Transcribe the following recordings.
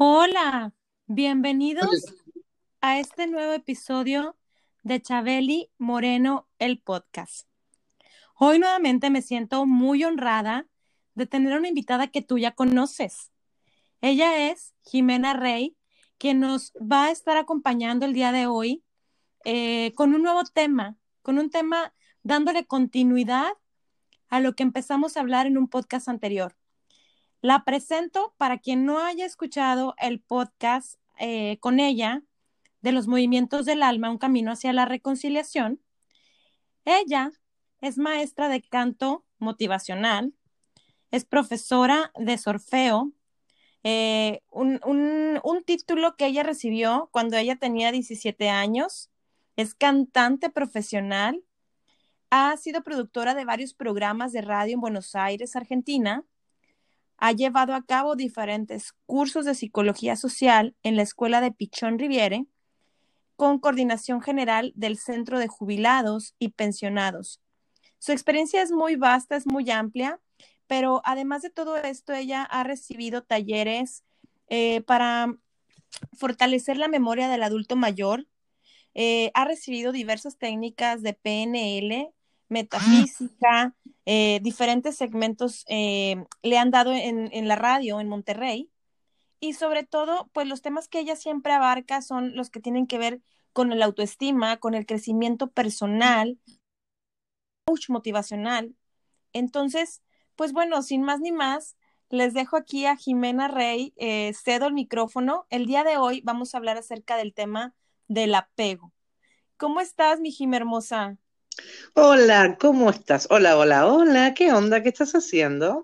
Hola, bienvenidos a este nuevo episodio de Chabeli Moreno, el podcast. Hoy nuevamente me siento muy honrada de tener una invitada que tú ya conoces. Ella es Jimena Rey, quien nos va a estar acompañando el día de hoy eh, con un nuevo tema, con un tema dándole continuidad a lo que empezamos a hablar en un podcast anterior. La presento para quien no haya escuchado el podcast eh, con ella de los movimientos del alma, un camino hacia la reconciliación. Ella es maestra de canto motivacional, es profesora de sorfeo, eh, un, un, título que ella recibió cuando ella tenía 17 años, es cantante profesional, ha sido productora de varios programas de radio en Buenos Aires, Argentina, ha llevado a cabo diferentes cursos de psicología social en la Escuela de Pichón Riviere, con coordinación general del Centro de Jubilados y Pensionados. Su experiencia es muy vasta, es muy amplia, pero además de todo esto, ella ha recibido talleres eh, para fortalecer la memoria del adulto mayor, eh, ha recibido diversas técnicas de PNL, metafísica, eh, diferentes segmentos eh, le han dado en, en, la radio en Monterrey. Y sobre todo, pues los temas que ella siempre abarca son los que tienen que ver con el autoestima, con el crecimiento personal, coach motivacional. Entonces, pues bueno, sin más ni más, les dejo aquí a Jimena Rey, eh, cedo el micrófono. El día de hoy vamos a hablar acerca del tema del apego. ¿Cómo estás, mi Jim hermosa? Hola, ¿cómo estás? Hola, hola, hola, ¿qué onda? ¿Qué estás haciendo?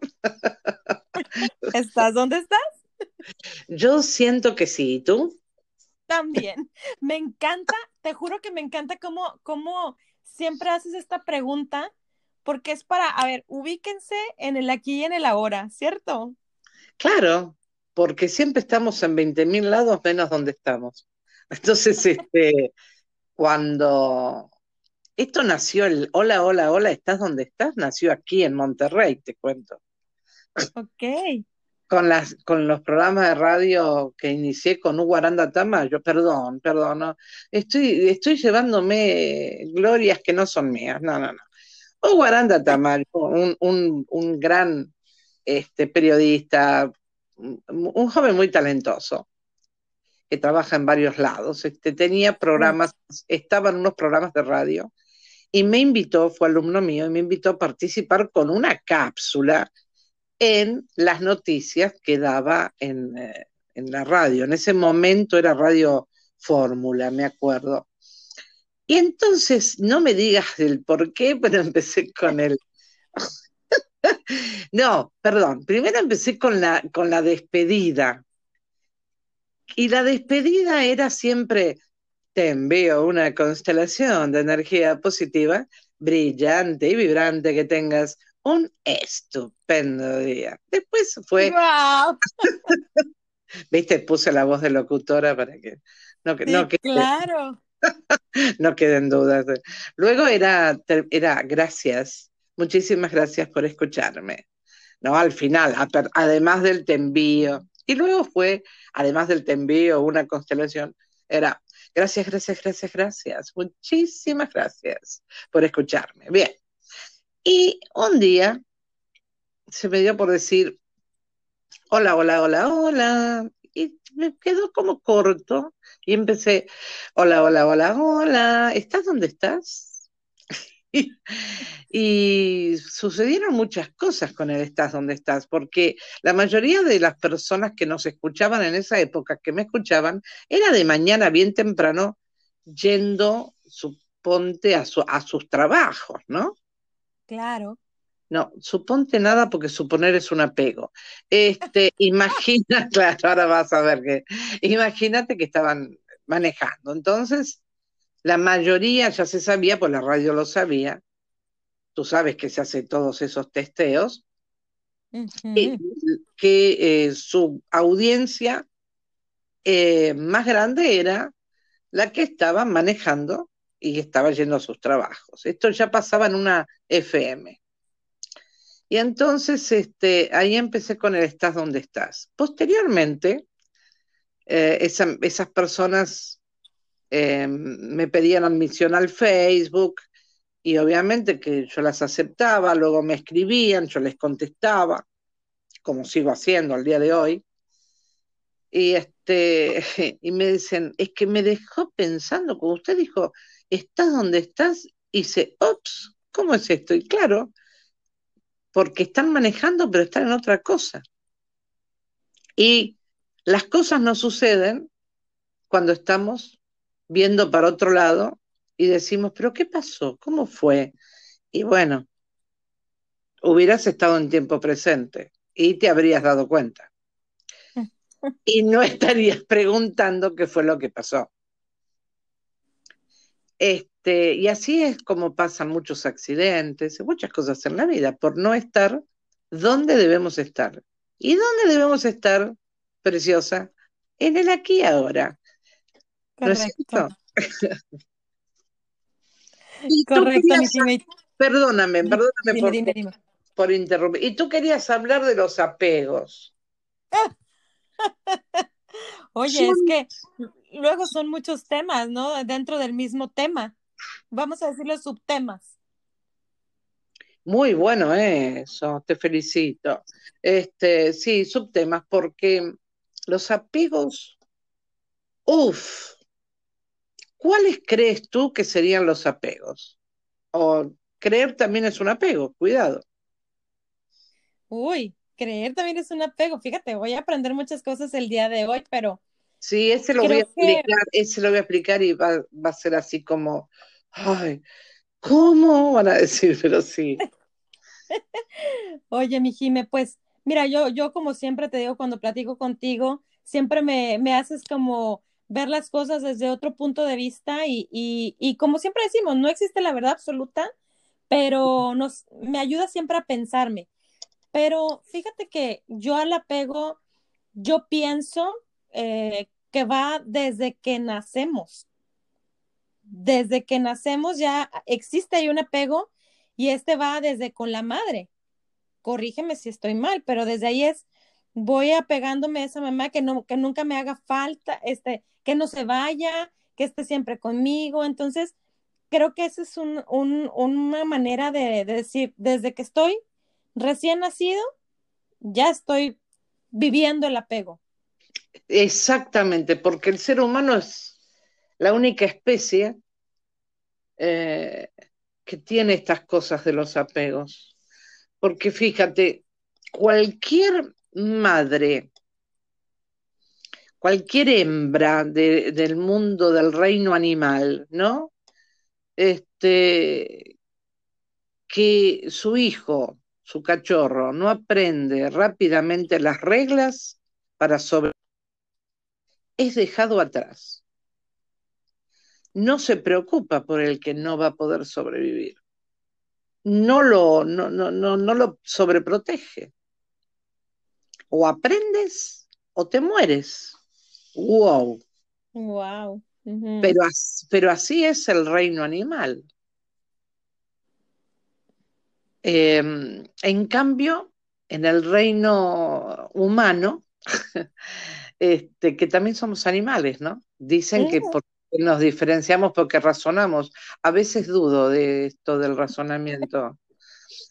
¿Estás dónde estás? Yo siento que sí, ¿y tú? También. Me encanta, te juro que me encanta cómo, cómo siempre haces esta pregunta, porque es para, a ver, ubíquense en el aquí y en el ahora, ¿cierto? Claro, porque siempre estamos en 20 mil lados menos donde estamos. Entonces, este, cuando esto nació, el hola, hola, hola, ¿estás donde estás? Nació aquí en Monterrey, te cuento. Ok. Con, las, con los programas de radio que inicié con Hugo Aranda Tama, yo, perdón, perdón, estoy, estoy llevándome glorias que no son mías, no, no, no. Hugo Aranda Tama, un, un, un gran este, periodista, un joven muy talentoso, que trabaja en varios lados. Este, tenía programas, estaban unos programas de radio y me invitó, fue alumno mío, y me invitó a participar con una cápsula en las noticias que daba en, eh, en la radio. En ese momento era Radio Fórmula, me acuerdo. Y entonces, no me digas el por qué, pero empecé con el... no, perdón, primero empecé con la, con la despedida. Y la despedida era siempre, te envío una constelación de energía positiva, brillante y vibrante, que tengas un estupendo día. Después fue... Wow. Viste, puse la voz de locutora para que no, Sí, no, quede, claro. no queden dudas. Luego era, era gracias, muchísimas gracias por escucharme. ¿no? Al final, además del te envío. Y luego fue, además del te envío, una constelación, era Gracias, gracias, gracias, gracias. Muchísimas gracias por escucharme. Bien. Y un día se me dio por decir, hola, hola, hola, hola. Y me quedó como corto. Y empecé, hola, hola, hola, hola. ¿Estás donde estás? Y sucedieron muchas cosas con el Estás donde estás, porque la mayoría de las personas que nos escuchaban en esa época, que me escuchaban, era de mañana bien temprano, yendo suponte a, a sus trabajos, ¿no? Claro. No, suponte nada porque suponer es un apego. Este, imagina, claro, ahora vas a ver que, imagínate que estaban manejando. Entonces, la mayoría ya se sabía, pues la radio lo sabía. Tú sabes que se hace todos esos testeos. que eh, su audiencia eh, más grande era la que estaba manejando y estaba yendo a sus trabajos. Esto ya pasaba en una FM. Y entonces este, ahí empecé con el Estás donde estás. Posteriormente, eh, esas personas eh, me pedían admisión al Facebook y obviamente que yo las aceptaba, luego me escribían, yo les contestaba, como sigo haciendo al día de hoy. Y, este, y me dicen, es que me dejó pensando, como usted dijo, estás donde estás, y dice, ops, ¿cómo es esto? Y claro, porque están manejando, pero están en otra cosa. Y las cosas no suceden cuando estamos viendo para otro lado y decimos, pero ¿qué pasó? ¿Cómo fue? Y bueno, hubieras estado en tiempo presente y te habrías dado cuenta. Y no estarías preguntando qué fue lo que pasó. Este, y así es como pasan muchos accidentes, muchas cosas en la vida, por no estar donde debemos estar. ¿Y dónde debemos estar, preciosa? En el aquí y ahora. Correcto. Correcto, Perdóname, perdóname por, interrumpir. Y tú querías hablar de los apegos. Oye, es que luego son muchos temas, ¿no? Dentro del mismo tema. Vamos a decir los subtemas. Muy bueno eso, te felicito. Este, sí, subtemas, porque los apegos, uff, ¿cuáles crees tú que serían los apegos? O creer también es un apego, cuidado. Uy, creer también es un apego. Fíjate, voy a aprender muchas cosas el día de hoy, pero Sí, ese lo voy a explicar, ese lo voy a explicar y va, a ser así como, ay, ¿cómo? Van a decir, pero sí. Oye, mi Jime, pues, mira, yo, yo como siempre te digo cuando platico contigo, siempre me, me haces como ver las cosas desde otro punto de vista y, y, y, como siempre decimos, no existe la verdad absoluta, pero nos, me ayuda siempre a pensarme. Pero fíjate que yo al apego, yo pienso eh, que va desde que nacemos. Desde que nacemos ya existe ahí un apego y este va desde con la madre. Corrígeme si estoy mal, pero desde ahí es voy apegándome a esa mamá que no que nunca me haga falta, este, que no se vaya, que esté siempre conmigo. Entonces, creo que esa es un, una manera de, de decir, desde que estoy recién nacido, ya estoy viviendo el apego. Exactamente, porque el ser humano es la única especie eh, que tiene estas cosas de los apegos. Porque fíjate, cualquier madre, cualquier hembra del mundo del reino animal, ¿no? Este, que su hijo, su cachorro, no aprende rápidamente las reglas para sobrevivir es dejado atrás. No se preocupa por el que no va a poder sobrevivir. No lo, no, no, no, no lo sobreprotege. O aprendes o te mueres. Wow. Wow. pero, pero así es el reino animal. Em, en cambio, en el reino humano, este, que también somos animales, ¿no? Dicen que nos diferenciamos porque razonamos. A veces dudo de esto del razonamiento.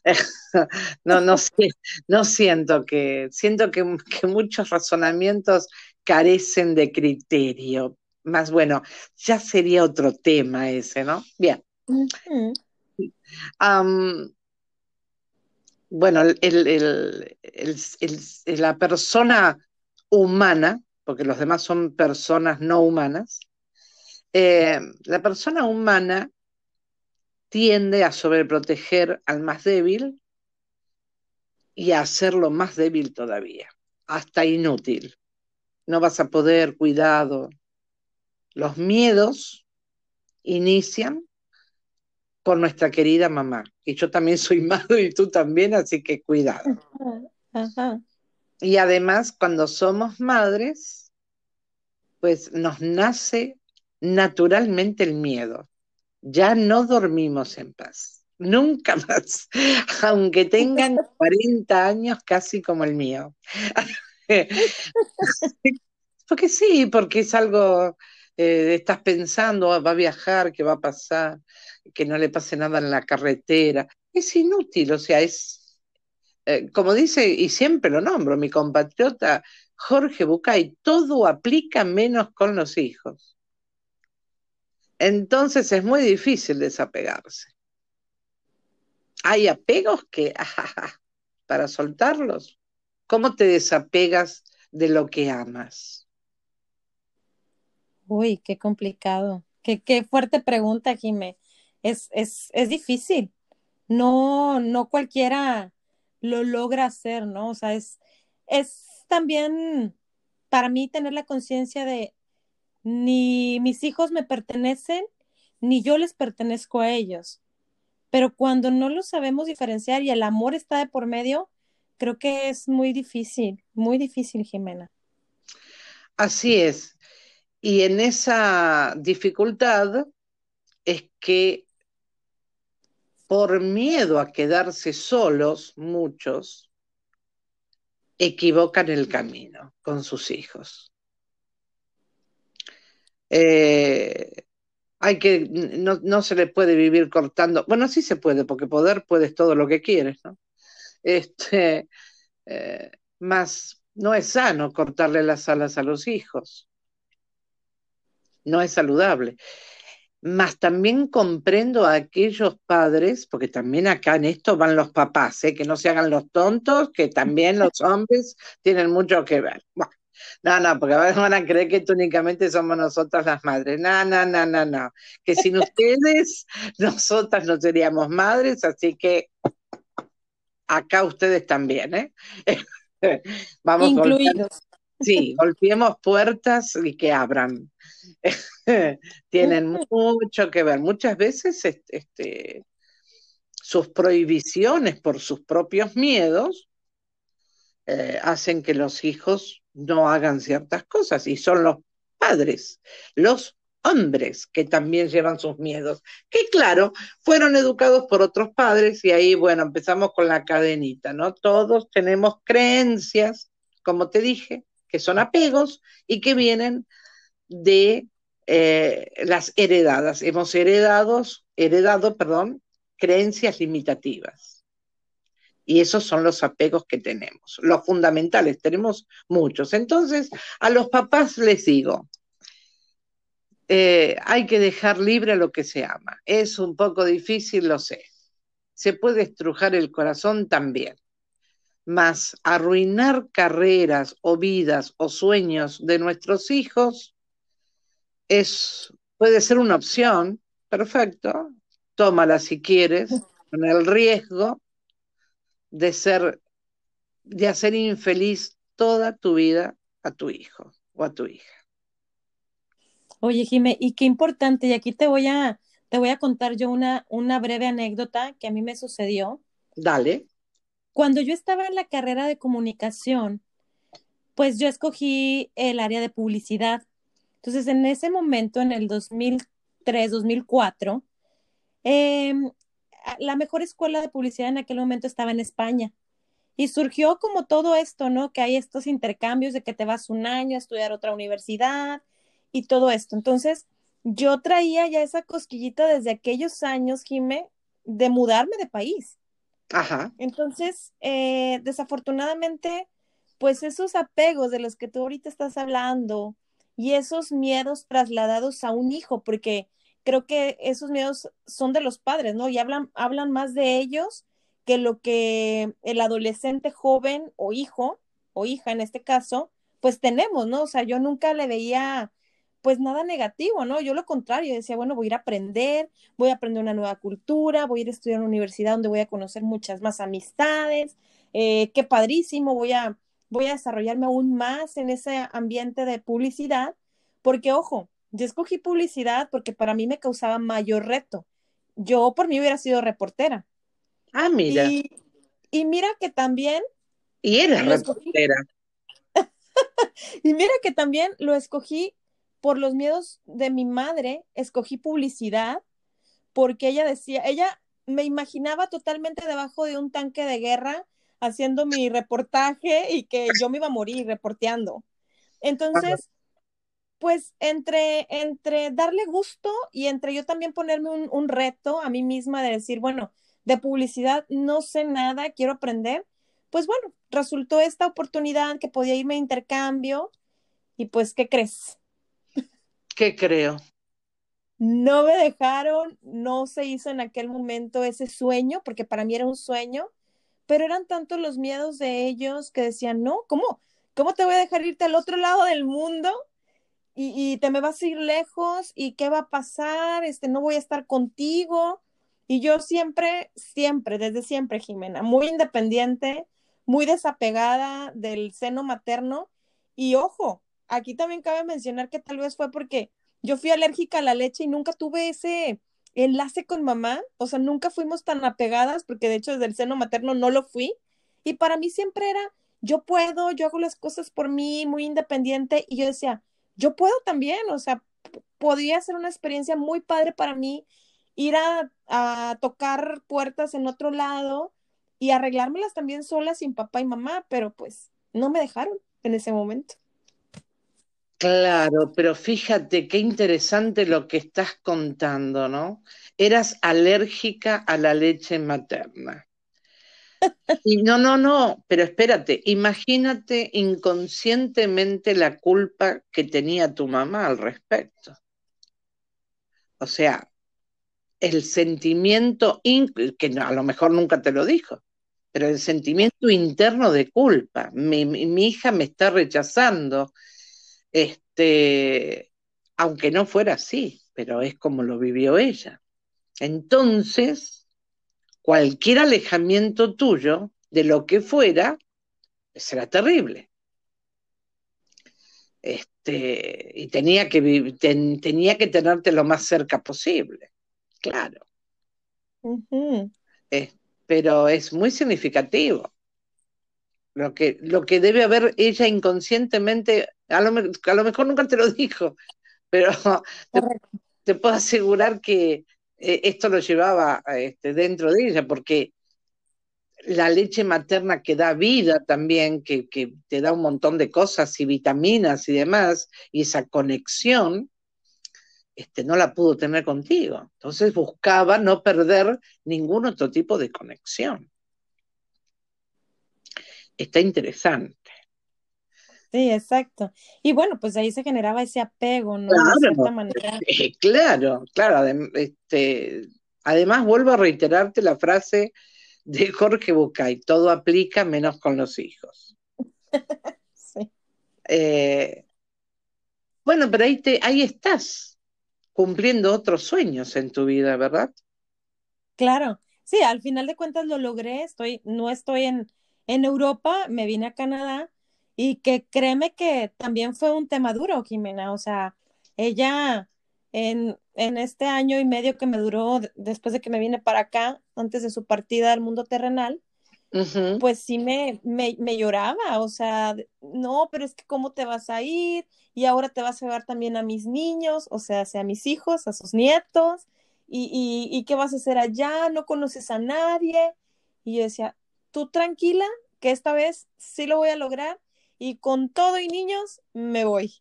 no, no, no siento que, siento que, muchos razonamientos carecen de criterio. Más bueno, ya sería otro tema ese, ¿no? Bien. bueno, la persona humana, porque los demás son personas no humanas, eh, la persona humana tiende a sobreproteger al más débil y a hacerlo más débil todavía, hasta inútil. No vas a poder, cuidado. Los miedos inician con nuestra querida mamá. Y yo también soy madre y tú también, así que cuidado. Y además, cuando somos madres, pues nos nace naturalmente el miedo. Ya no dormimos en paz. Nunca más, aunque tengan 40 años casi como el mío. porque sí, porque es algo, eh, estás pensando, ah, va a viajar, qué va a pasar, que no le pase nada en la carretera. Es inútil, o sea, es, eh, como dice, y siempre lo nombro, mi compatriota Jorge Bucay, todo aplica menos con los hijos. Entonces es muy difícil desapegarse. Hay apegos que, para soltarlos, ¿cómo te desapegas de lo que amas? Uy, qué complicado. Qué, qué fuerte pregunta, Jimé. Es, es, es difícil. No, no cualquiera lo logra hacer, ¿no? O sea, es, es también para mí tener la conciencia de ni mis hijos me pertenecen, ni yo les pertenezco a ellos. Pero cuando no lo sabemos diferenciar y el amor está de por medio, creo que es muy difícil, muy difícil, Jimena. Así es. Y en esa dificultad es que por miedo a quedarse solos, muchos equivocan el camino con sus hijos. Eh, hay que, no, se le puede vivir cortando, bueno, sí se puede, porque poder puedes todo lo que quieres, ¿no? Este, eh, más, no es sano cortarle las alas a los hijos, no es saludable. Más también comprendo a aquellos padres, porque también acá en esto van los papás, ¿eh? que no se hagan los tontos, que también los hombres tienen mucho que ver. Bueno, no, no, porque van a creer que únicamente somos nosotras las madres. No, no, no, no, no. Que sin ustedes, nosotras no seríamos madres, así que acá ustedes también, ¿eh? Vamos Incluidos. Sí, golpeemos puertas y que abran. Tienen mucho que ver. Muchas veces este, sus prohibiciones por sus propios miedos eh, hacen que los hijos no hagan ciertas cosas y son los padres, los hombres que también llevan sus miedos, que claro, fueron educados por otros padres y ahí, bueno, empezamos con la cadenita, ¿no? Todos tenemos creencias, como te dije, que son apegos y que vienen de eh, las heredadas. Hemos heredados, heredado, perdón, creencias limitativas. Y esos son los apegos que tenemos, los fundamentales, tenemos muchos. Entonces, a los papás les digo, eh, hay que dejar libre lo que se ama. Es un poco difícil, lo sé. Se puede estrujar el corazón también. Mas arruinar carreras o vidas o sueños de nuestros hijos es, puede ser una opción, perfecto, tómala si quieres, con el riesgo de ser, de hacer infeliz toda tu vida a tu hijo o a tu hija. Oye, Jime, y qué importante, y aquí te voy a, te voy a contar yo una, una breve anécdota que a mí me sucedió. Dale. Cuando yo estaba en la carrera de comunicación, pues yo escogí el área de publicidad. Entonces, en ese momento, en el 2003, 2004, eh, la mejor escuela de publicidad en aquel momento estaba en España. Y surgió como todo esto, ¿no? Que hay estos intercambios de que te vas un año a estudiar otra universidad y todo esto. Entonces, yo traía ya esa cosquillita desde aquellos años, Jime, de mudarme de país. Ajá. Entonces, eh, desafortunadamente, pues esos apegos de los que tú ahorita estás hablando y esos miedos trasladados a un hijo, porque creo que esos miedos son de los padres, ¿no? Y hablan, hablan más de ellos que lo que el adolescente joven o hijo o hija en este caso, pues tenemos, ¿no? O sea, yo nunca le veía pues nada negativo, ¿no? Yo lo contrario, decía, bueno, voy a ir a aprender, voy a aprender una nueva cultura, voy a ir a estudiar en una universidad donde voy a conocer muchas más amistades, eh, qué padrísimo, voy a, voy a desarrollarme aún más en ese ambiente de publicidad, porque ojo, yo escogí publicidad porque para mí me causaba mayor reto. Yo por mí hubiera sido reportera. Ah, mira. Y, y mira que también... Y eres reportera. y mira que también lo escogí por los miedos de mi madre, escogí publicidad porque ella decía, ella me imaginaba totalmente debajo de un tanque de guerra haciendo mi reportaje y que yo me iba a morir reporteando. Entonces, pues entre, entre darle gusto y entre yo también ponerme un, un, reto a mí misma de decir, bueno, de publicidad no sé nada, quiero aprender, pues bueno, resultó esta oportunidad que podía irme a intercambio y pues, ¿qué crees? ¿Qué creo? No me dejaron, no se hizo en aquel momento ese sueño, porque para mí era un sueño, pero eran tantos los miedos de ellos que decían, no, ¿cómo? ¿Cómo te voy a dejar irte al otro lado del mundo? Y, te me vas a ir lejos y qué va a pasar, este, no voy a estar contigo. Y yo siempre, siempre, desde siempre, Jimena, muy independiente, muy desapegada del seno materno. Y ojo, aquí también cabe mencionar que tal vez fue porque yo fui alérgica a la leche y nunca tuve ese enlace con mamá, o sea, nunca fuimos tan apegadas, porque de hecho desde el seno materno no lo fui. Y para mí siempre era, yo puedo, yo hago las cosas por mí, muy independiente. Y yo decía, yo puedo también, o sea, podría ser una experiencia muy padre para mí ir a, a tocar puertas en otro lado y arreglármelas también sola sin papá y mamá, pero pues no me dejaron en ese momento. Claro, pero fíjate qué interesante lo que estás contando, ¿no? Eras alérgica a la leche materna. Y no, no, no, pero espérate, imagínate inconscientemente la culpa que tenía tu mamá al respecto. O sea, el sentimiento, que a lo mejor nunca te lo dijo, pero el sentimiento interno de culpa. Mi, hija me está rechazando, este, aunque no fuera así, pero es como lo vivió ella. Entonces, cualquier alejamiento tuyo de lo que fuera será terrible. Este, y tenía que, ten, tenía que tenerte lo más cerca posible, claro. Uh -huh. eh, pero es muy significativo. Lo que, lo que debe haber ella inconscientemente, a lo, a lo mejor nunca te lo dijo, pero te, te, puedo asegurar que eh, esto lo llevaba este, dentro de ella, porque la leche materna que da vida también, que, que, te da un montón de cosas y vitaminas y demás, y esa conexión, este, no la pudo tener contigo. Entonces buscaba no perder ningún otro tipo de conexión. Está interesante. Sí, exacto. Y bueno, pues ahí se generaba ese apego, ¿no? Claro, de cierta manera. Eh, claro, claro. Este, además, vuelvo a reiterarte la frase de Jorge Bucay, todo aplica menos con los hijos. sí. Eh, bueno, pero ahí, te, ahí estás, cumpliendo otros sueños en tu vida, ¿verdad? Claro, sí, al final de cuentas lo logré, estoy, no estoy en, en Europa, me vine a Canadá y que créeme que también fue un tema duro, Jimena, o sea, ella en, en este año y medio que me duró después de que me vine para acá, antes de su partida al mundo terrenal, uh -huh. pues sí me, me, me, lloraba, o sea, no, pero es que cómo te vas a ir y ahora te vas a llevar también a mis niños, o sea, a mis hijos, a sus nietos, y, y, y qué vas a hacer allá, no conoces a nadie. Y yo decía, tú tranquila, que esta vez sí lo voy a lograr y con todo y niños me voy.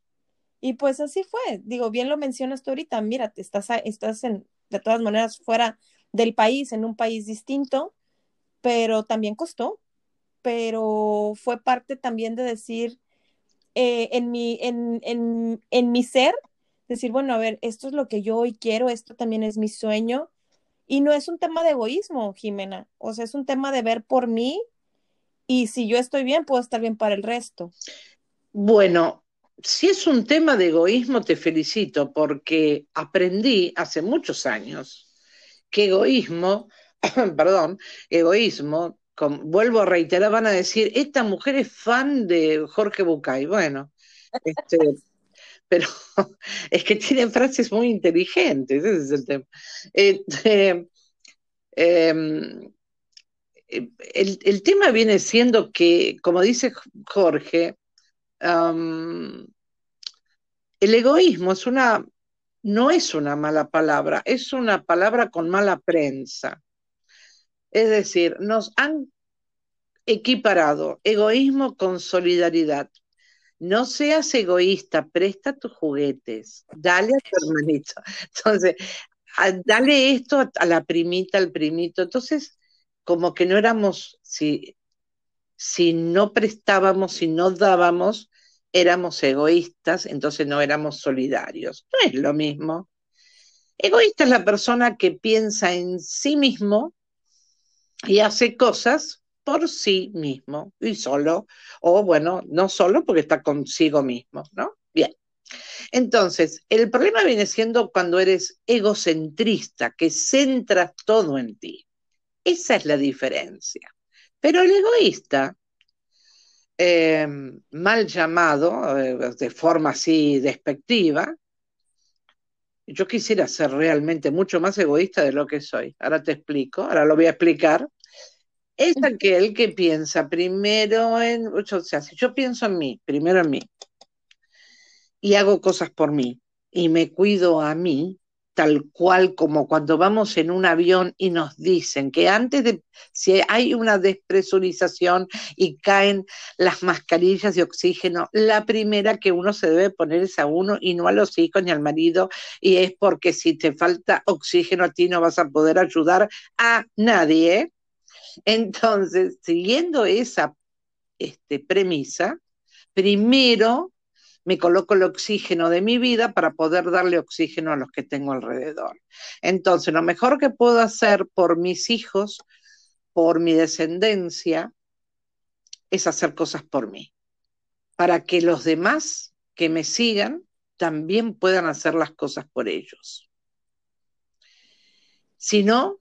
Y pues así fue. Digo, bien lo mencionas tú ahorita, mira, estás, estás en, de todas maneras fuera del país, en un país distinto, pero también costó. Pero fue parte también de decir, eh, en, mi, en, en, en mi ser, decir, bueno, a ver, esto es lo que yo hoy quiero, esto también es mi sueño. Y no es un tema de egoísmo, Jimena, o sea, es un tema de ver por mí y si yo estoy bien, puedo estar bien para el resto. Bueno, si es un tema de egoísmo, te felicito porque aprendí hace muchos años que egoísmo, perdón, egoísmo, vuelvo a reiterar, van a decir, esta mujer es fan de Jorge Bucay. Bueno, este, pero es que tienen frases muy inteligentes, ese es el tema. Este, em, el, tema viene siendo que, como dice Jorge, el egoísmo es una, no es una mala palabra, es una palabra con mala prensa. Es decir, nos han equiparado egoísmo con solidaridad. No seas egoísta, presta tus juguetes, dale a tu hermanito. Entonces, dale esto a, la primita, al primito. Entonces, como que no éramos, si, si no prestábamos, si no dábamos, éramos egoístas, entonces no éramos solidarios. No es lo mismo. Egoísta es la persona que piensa en sí mismo y hace cosas por sí mismo y solo, o bueno, no solo porque está consigo mismo, ¿no? Bien. Entonces, el problema viene siendo cuando eres egocentrista, que centras todo en ti. Esa es la diferencia. Pero el egoísta, eh, mal llamado, eh, de forma así despectiva, yo quisiera ser realmente mucho más egoísta de lo que soy. Ahora te explico, ahora lo voy a explicar es aquel que piensa primero en, o sea, si yo pienso en mí, primero en mí, y hago cosas por mí, y me cuido a mí, tal cual como cuando vamos en un avión y nos dicen que antes de, si hay una despresurización y caen las mascarillas de oxígeno, la primera que uno se debe poner es a uno y no a los hijos ni al marido, y es porque si te falta oxígeno a ti no vas a poder ayudar a nadie. Entonces, siguiendo esa este, premisa, primero me coloco el oxígeno de mi vida para poder darle oxígeno a los que tengo alrededor. Entonces, lo mejor que puedo hacer por mis hijos, por mi descendencia, es hacer cosas por mí, para que los demás que me sigan también puedan hacer las cosas por ellos. Si no,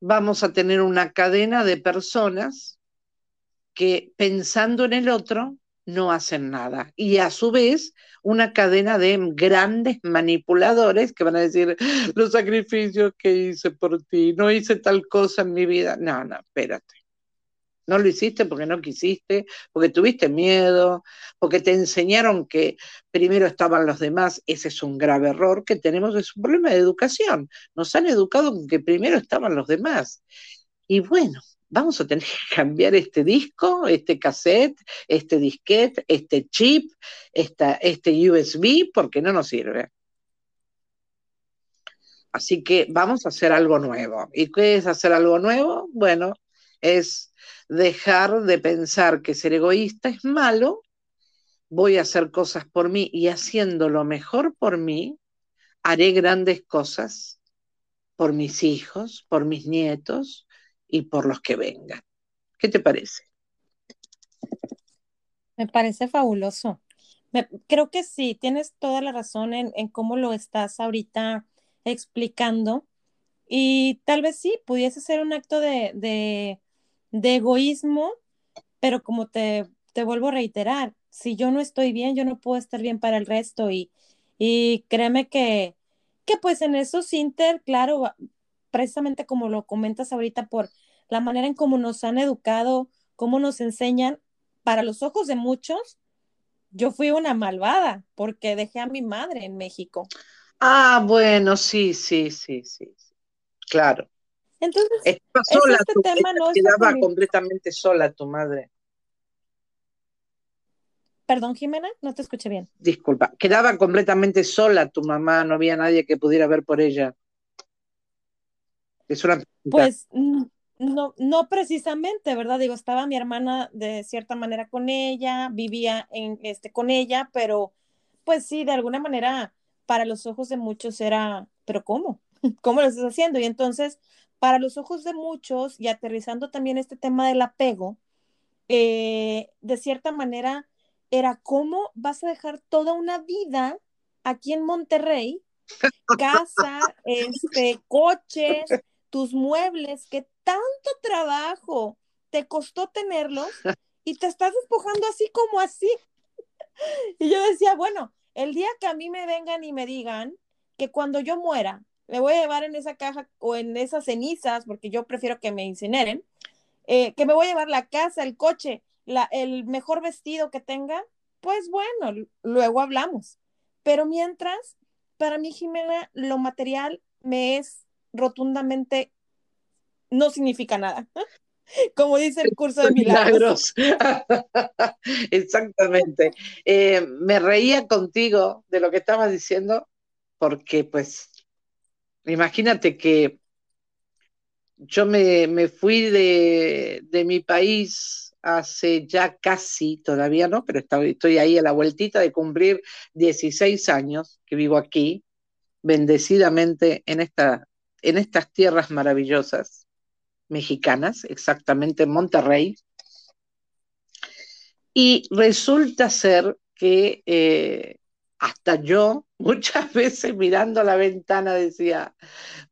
vamos a tener una cadena de personas que pensando en el otro no hacen nada. Y a su vez, una cadena de grandes manipuladores que van a decir, los sacrificios que hice por ti, no hice tal cosa en mi vida. No, no, espérate. No lo hiciste porque no quisiste, porque tuviste miedo, porque te enseñaron que primero estaban los demás. Ese es un grave error que tenemos, es un problema de educación. Nos han educado con que primero estaban los demás. Y bueno, vamos a tener que cambiar este disco, este cassette, este disquete, este chip, esta, este USB, porque no nos sirve. Así que vamos a hacer algo nuevo. ¿Y qué es hacer algo nuevo? Bueno, es dejar de pensar que ser egoísta es malo, voy a hacer cosas por mí y haciendo lo mejor por mí, haré grandes cosas por mis hijos, por mis nietos y por los que vengan. ¿Qué te parece? Me parece fabuloso. creo que sí, tienes toda la razón en, cómo lo estás ahorita explicando. Y tal vez sí, pudiese ser un acto de, de egoísmo, pero como te, te vuelvo a reiterar, si yo no estoy bien, yo no puedo estar bien para el resto y, y créeme que, que pues en esos inter, claro, precisamente como lo comentas ahorita por la manera en cómo nos han educado, cómo nos enseñan, para los ojos de muchos, yo fui una malvada porque dejé a mi madre en México. Ah, bueno, sí, sí, sí, sí, claro. Entonces, sola, este tema no quedaba completamente sola tu madre. Perdón, Jimena, no te escuché bien. Disculpa, quedaba completamente sola tu mamá, no había nadie que pudiera ver por ella. Es una pues no, no precisamente, ¿verdad? Digo, estaba mi hermana de cierta manera con ella, vivía en este con ella, pero pues sí, de alguna manera para los ojos de muchos era, pero ¿cómo? ¿Cómo lo estás haciendo? Y entonces para los ojos de muchos, y aterrizando también este tema del apego, eh, de cierta manera era cómo vas a dejar toda una vida aquí en Monterrey, casa, este, coches, tus muebles, que tanto trabajo te costó tenerlos y te estás despojando así como así. Y yo decía, bueno, el día que a mí me vengan y me digan que cuando yo muera, me voy a llevar en esa caja o en esas cenizas, porque yo prefiero que me incineren, eh, que me voy a llevar la casa, el coche, la, el mejor vestido que tenga, pues bueno, luego hablamos. Pero mientras, para mí, Jimena, lo material me es rotundamente, no significa nada. Como dice el curso de milagros. Exactamente. Eh, me reía contigo de lo que estabas diciendo, porque pues, imagínate que yo me, me fui de, de, mi país hace ya casi, todavía no, pero estoy, estoy ahí a la vueltita de cumplir 16 años que vivo aquí, bendecidamente en, esta, en estas tierras maravillosas mexicanas, exactamente en Monterrey. Y resulta ser que eh, hasta yo muchas veces mirando la ventana decía,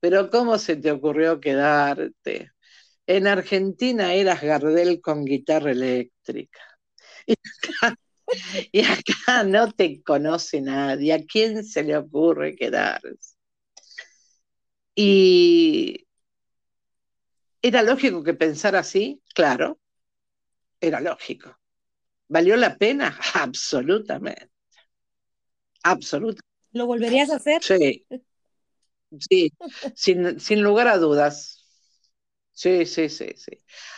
pero ¿cómo se te ocurrió quedarte? En Argentina eras Gardel con guitarra eléctrica. Y acá, no te conoce nadie. ¿A quién se le ocurre quedarse? Y ¿Era lógico que pensara así? Claro, era lógico. ¿Valió la pena? Absolutamente. Absolutamente. ¿Lo volverías a hacer? Sí. Sí, sin, sin lugar a dudas. Sí, sí, sí, sí.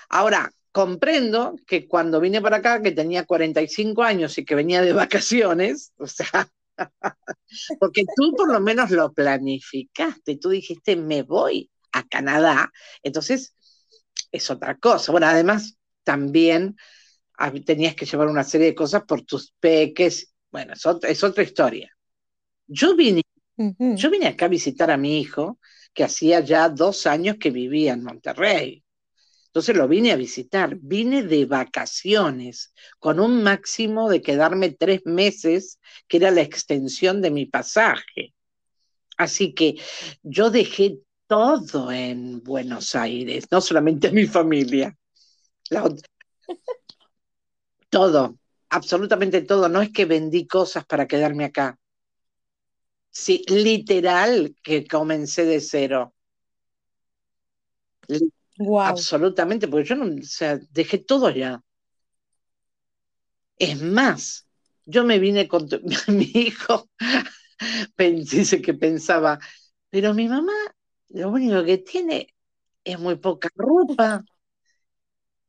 Ahora, comprendo que cuando vine para acá, que tenía 45 años y que venía de vacaciones, o sea, porque tú por lo menos lo planificaste, tú dijiste, me voy a Canadá, entonces es otra cosa. Bueno, además también tenías que llevar una serie de cosas por tus peques, bueno, es otra, historia. Yo vine, yo vine acá a visitar a mi hijo, que hacía ya dos años que vivía en Monterrey. Entonces lo vine a visitar, vine de vacaciones, con un máximo de quedarme tres meses, que era la extensión de mi pasaje. Así que yo dejé todo en Buenos Aires, no solamente mi familia. todo, absolutamente todo. No es que vendí cosas para quedarme acá. Sí, literal que comencé de cero. Absolutamente, porque yo no, o sea, dejé todo ya. Es más, yo me vine con mi hijo, dice que pensaba, pero mi mamá lo único que tiene es muy poca ropa,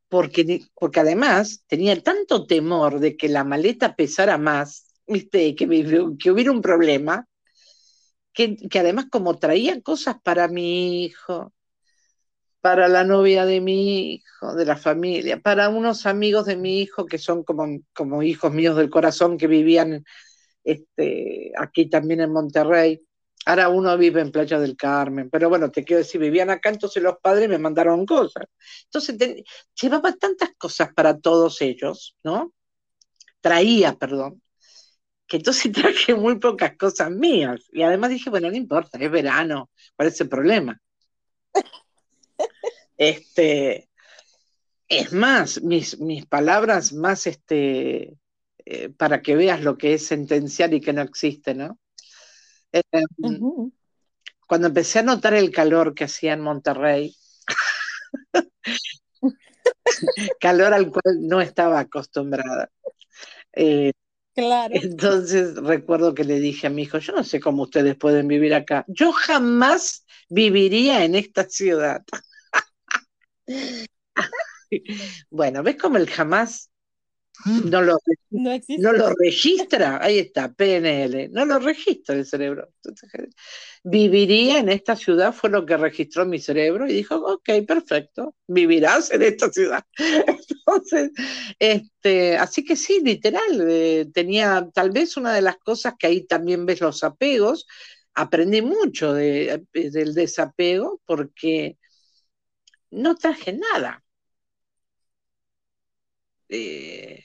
porque, porque además tenía tanto temor de que la maleta pesara más. Que, que hubiera un problema, que, que además como traía cosas para mi hijo, para la novia de mi hijo, de la familia, para unos amigos de mi hijo que son como, como hijos míos del corazón que vivían este, aquí también en Monterrey. Ahora uno vive en Playa del Carmen, pero bueno, te quiero decir, vivían acá, entonces los padres me mandaron cosas. Entonces llevaba tantas cosas para todos ellos, ¿no? Traía, perdón, que entonces traje muy pocas cosas mías. Y además dije, bueno, no importa, es verano, ¿cuál es el problema? Este, es más, mis, mis palabras más, este, eh, para que veas lo que es sentenciar y que no existe, ¿no? Em, cuando empecé a notar el calor que hacía en Monterrey, calor al cual no estaba acostumbrada. Eh, claro. Entonces recuerdo que le dije a mi hijo, yo no sé cómo ustedes pueden vivir acá. Yo jamás viviría en esta ciudad. bueno, ¿ves cómo el jamás no lo, no, lo registra, ahí está, PNL, no lo registra el cerebro. viviría en esta ciudad, fue lo que registró mi cerebro y dijo, ok, perfecto, vivirás en esta ciudad. Entonces, este, así que sí, literal, eh, tenía tal vez una de las cosas que ahí también ves los apegos, aprendí mucho de, eh, del desapego porque no traje nada. Eh,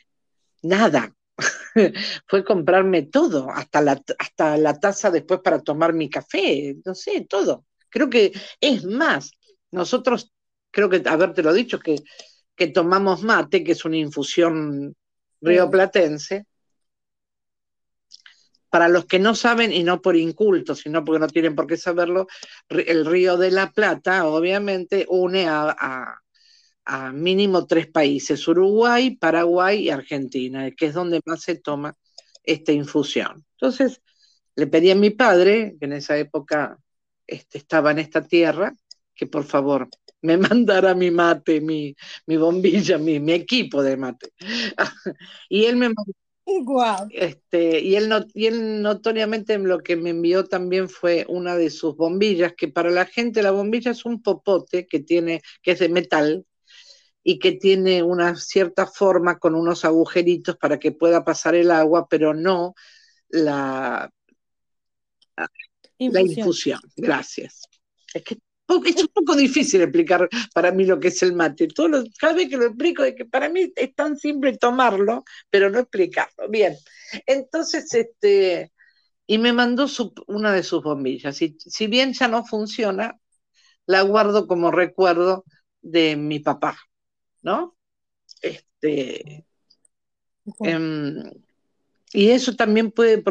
nada. fue comprarme todo, hasta la, hasta la taza después para tomar mi café, no sé, todo. Creo que es más, nosotros, creo que haberte lo dicho, que, que tomamos mate, que es una infusión rioplatense. Para los que no saben, y no por inculto, sino porque no tienen por qué saberlo, el río de la Plata, obviamente, une a mínimo tres países, Uruguay, Paraguay y Argentina, que es donde más se toma esta infusión. Entonces, le pedí a mi padre, que en esa época este, estaba en esta tierra, que por favor me mandara mi mate, mi, mi bombilla, mi, mi, equipo de mate. y él me mandó. Este, y, él no, y él notoriamente lo que me envió también fue una de sus bombillas, que para la gente la bombilla es un popote que tiene, que es de metal, y que tiene una cierta forma con unos agujeritos para que pueda pasar el agua, pero no la, infusión. la infusión. Gracias. Es que es un poco difícil explicar para mí lo que es el mate. Todo cada vez que lo explico es que para mí es tan simple tomarlo, pero no explicarlo. Bien, entonces, este, y me mandó una de sus bombillas. Y si bien ya no funciona, la guardo como recuerdo de mi papá. ¿no? Este, em, y eso también puede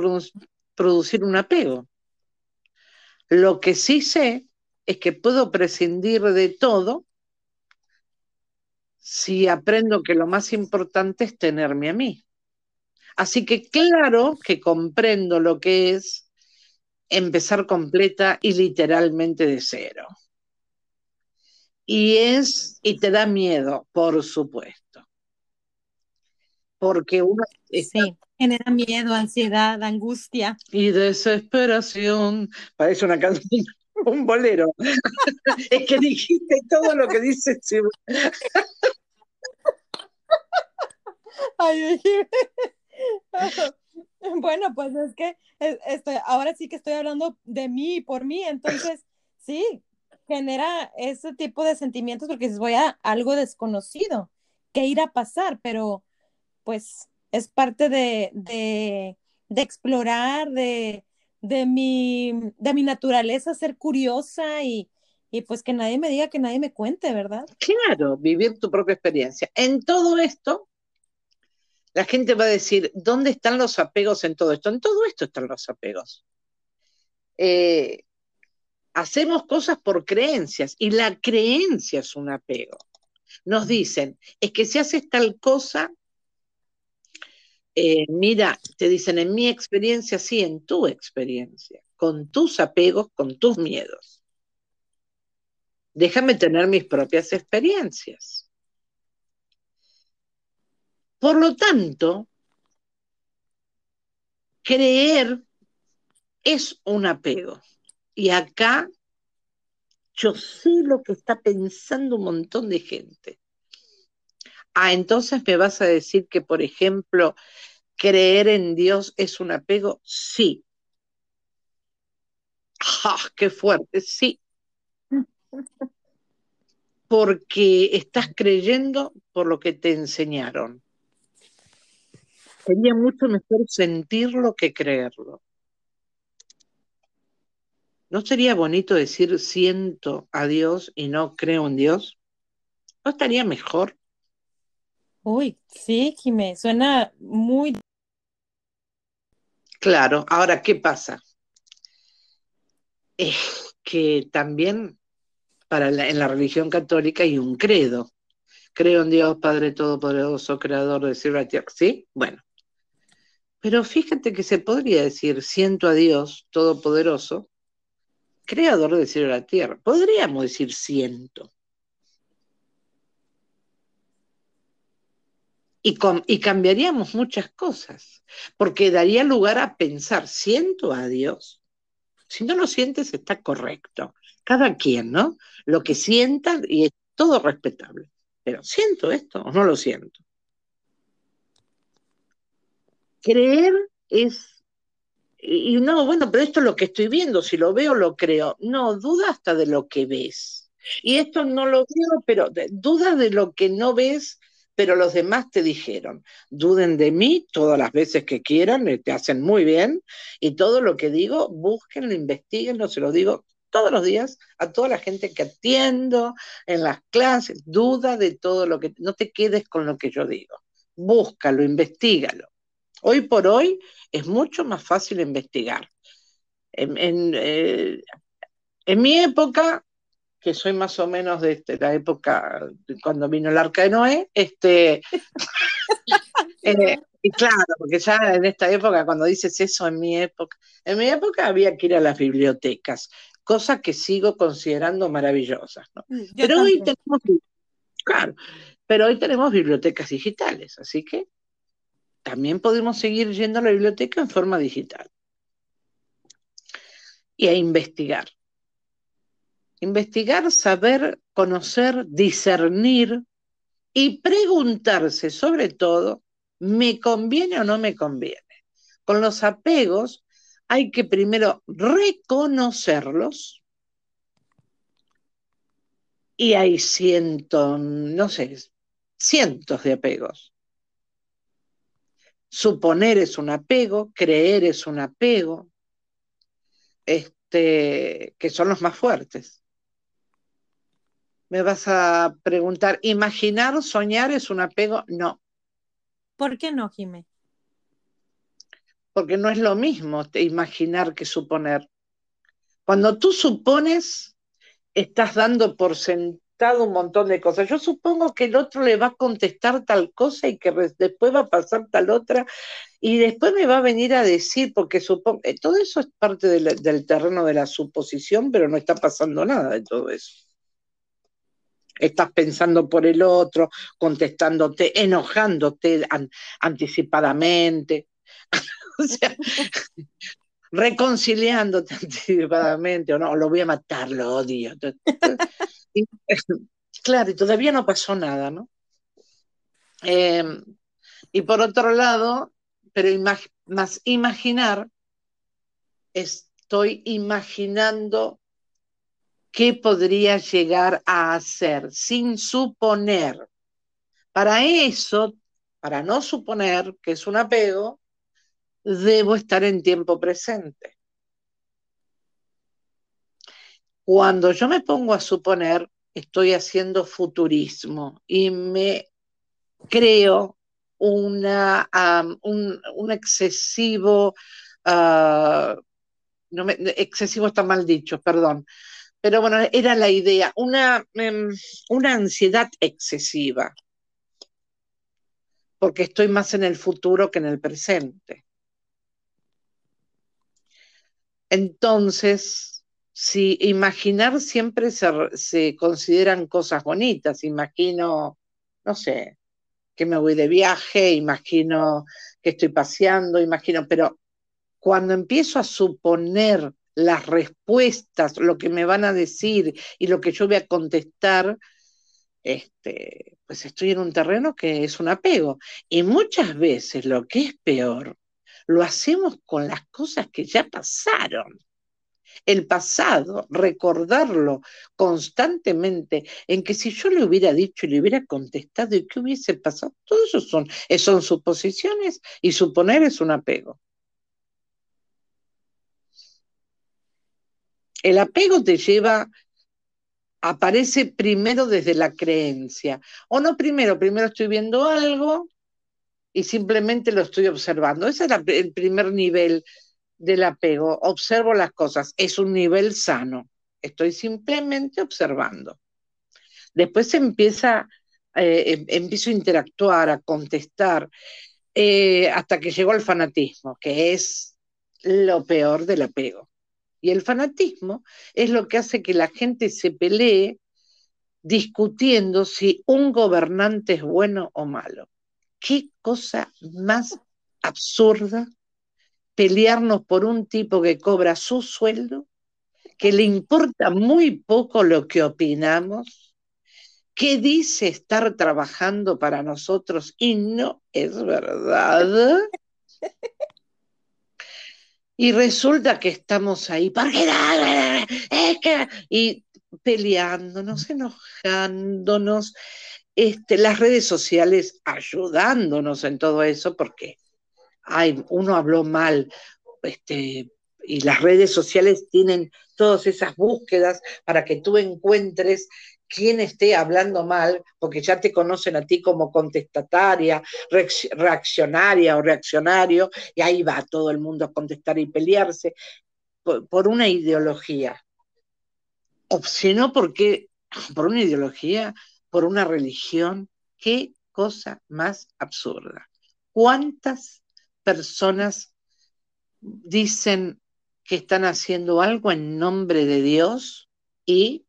producir un apego. Lo que sí sé es que puedo prescindir de todo si aprendo que lo más importante es tenerme a mí. Así que claro que comprendo lo que es empezar completa y literalmente de cero. Y es, y te da miedo, por supuesto. Porque uno. Sí, genera miedo, ansiedad, angustia. Y desesperación. Parece una canción, un bolero. es que dijiste todo lo que dice bueno, pues es que estoy, ahora sí que estoy hablando de mí y por mí, entonces sí, genera ese tipo de sentimientos porque dices, voy a algo desconocido, ¿qué irá a pasar? Pero pues es parte de, de, explorar, de, de, mi, de mi naturaleza, ser curiosa y, y pues que nadie me diga, que nadie me cuente, ¿verdad? Claro, vivir tu propia experiencia. En todo esto, la gente va a decir, ¿dónde están los apegos en todo esto? En todo esto están los apegos. Eh, hacemos cosas por creencias y la creencia es un apego. Nos dicen, es que si haces tal cosa, eh, mira, te dicen en mi experiencia, sí, en tu experiencia, con tus apegos, con tus miedos. Déjame tener mis propias experiencias. Por lo tanto, creer es un apego. Y acá yo sé lo que está pensando un montón de gente. Ah, entonces me vas a decir que, por ejemplo, creer en Dios es un apego. Sí. ¡Ah, qué fuerte! Sí. Porque estás creyendo por lo que te enseñaron. Sería mucho mejor sentirlo que creerlo. ¿No sería bonito decir siento a Dios y no creo en Dios? ¿No estaría mejor? Uy, sí, Jimé, suena muy... Claro, ahora, ¿qué pasa? Es que también para en la religión católica hay un credo. Creo en Dios, Padre Todopoderoso, Creador de cielo y tierra. ¿Sí? Bueno. Pero fíjate que se podría decir, siento a Dios Todopoderoso, creador del cielo y la tierra. Podríamos decir siento. Y, y, cambiaríamos muchas cosas, porque daría lugar a pensar, siento a Dios. Si no lo sientes, está correcto. Cada quien, ¿no? Lo que sienta y es todo respetable. Pero ¿siento esto o no lo siento? Creer es y no, bueno, pero esto es lo que estoy viendo, si lo veo, lo creo. No, duda hasta de lo que ves. Y esto no lo veo, pero duda de lo que no ves pero los demás te dijeron, duden de mí todas las veces que quieran, eh, te hacen muy bien, y todo lo que digo, búsquenlo, investiguenlo, se lo digo todos los días a toda la gente que atiendo en las clases, duda de todo lo que, no te quedes con lo que yo digo, búscalo, investigalo. Hoy por hoy es mucho más fácil investigar. En, eh, mi época, que soy más o menos de, este, la época cuando vino el arca de Noé, este, eh, y claro, porque ya en esta época, cuando dices eso, en mi época, en mi época había que ir a las bibliotecas cosa que sigo considerando maravillosas. Mm, pero hoy tenemos, claro, pero hoy tenemos bibliotecas digitales, así que también podemos seguir yendo a la biblioteca en forma digital. Y a investigar. Investigar, saber, conocer, discernir y preguntarse sobre todo, ¿me conviene o no me conviene? Con los apegos hay que primero reconocerlos y hay cientos, no sé, cientos de apegos. Suponer es un apego, creer es un apego, este, que son los más fuertes. Me vas a preguntar, ¿imaginar, soñar es un apego? No. ¿Por qué no, Jimé? porque no es lo mismo imaginar que suponer. Cuando tú supones, estás dando por sentado un montón de cosas. Yo supongo que el otro le va a contestar tal cosa y que después va a pasar tal otra y después me va a venir a decir, porque supongo, eh, todo eso es parte del, terreno de la suposición, pero no está pasando nada de todo eso estás pensando por el otro, contestándote, enojándote anticipadamente. o sea, reconciliándote anticipadamente, o no, lo voy a matar, lo odio. claro, y todavía no pasó nada, ¿no? Em, y por otro lado, pero más imaginar, estoy imaginando qué podría llegar a hacer sin suponer. Para eso, para no suponer que es un apego, debo estar en tiempo presente. Cuando yo me pongo a suponer, estoy haciendo futurismo y me creo una, un, excesivo, ah, excesivo está mal dicho, perdón, pero bueno, era la idea, una, em, una ansiedad excesiva, porque estoy más en el futuro que en el presente. Entonces, si imaginar siempre se, consideran cosas bonitas, imagino, no sé, que me voy de viaje, imagino que estoy paseando, imagino, pero cuando empiezo a suponer las respuestas, lo que me van a decir y lo que yo voy a contestar, este, pues estoy en un terreno que es un apego. Y muchas veces lo que es peor lo hacemos con las cosas que ya pasaron. El pasado, recordarlo constantemente, en que si yo le hubiera dicho y le hubiera contestado y qué hubiese pasado, todo eso son, son suposiciones y suponer es un apego. El apego te lleva, aparece primero desde la creencia, o no primero, primero estoy viendo algo y simplemente lo estoy observando. Ese es el primer nivel del apego. Observo las cosas. Es un nivel sano. Estoy simplemente observando. Después empieza, eh, em, empiezo a interactuar, a contestar, eh, hasta que llegó al fanatismo, que es lo peor del apego. Y el fanatismo es lo que hace que la gente se pelee discutiendo si un gobernante es bueno o malo qué cosa más absurda pelearnos por un tipo que cobra su sueldo, que le importa muy poco lo que opinamos, que dice estar trabajando para nosotros y no es verdad. Y resulta que estamos ahí, porque es que, y peleándonos, enojándonos, este, las redes sociales ayudándonos en todo eso, porque ay, uno habló mal, este, y las redes sociales tienen todas esas búsquedas para que tú encuentres quién esté hablando mal, porque ya te conocen a ti como contestataria, reaccionaria o reaccionario, y ahí va todo el mundo a contestar y pelearse por, una ideología. O si no, porque por una ideología, por una religión, qué cosa más absurda. ¿Cuántas personas dicen que están haciendo algo en nombre de Dios y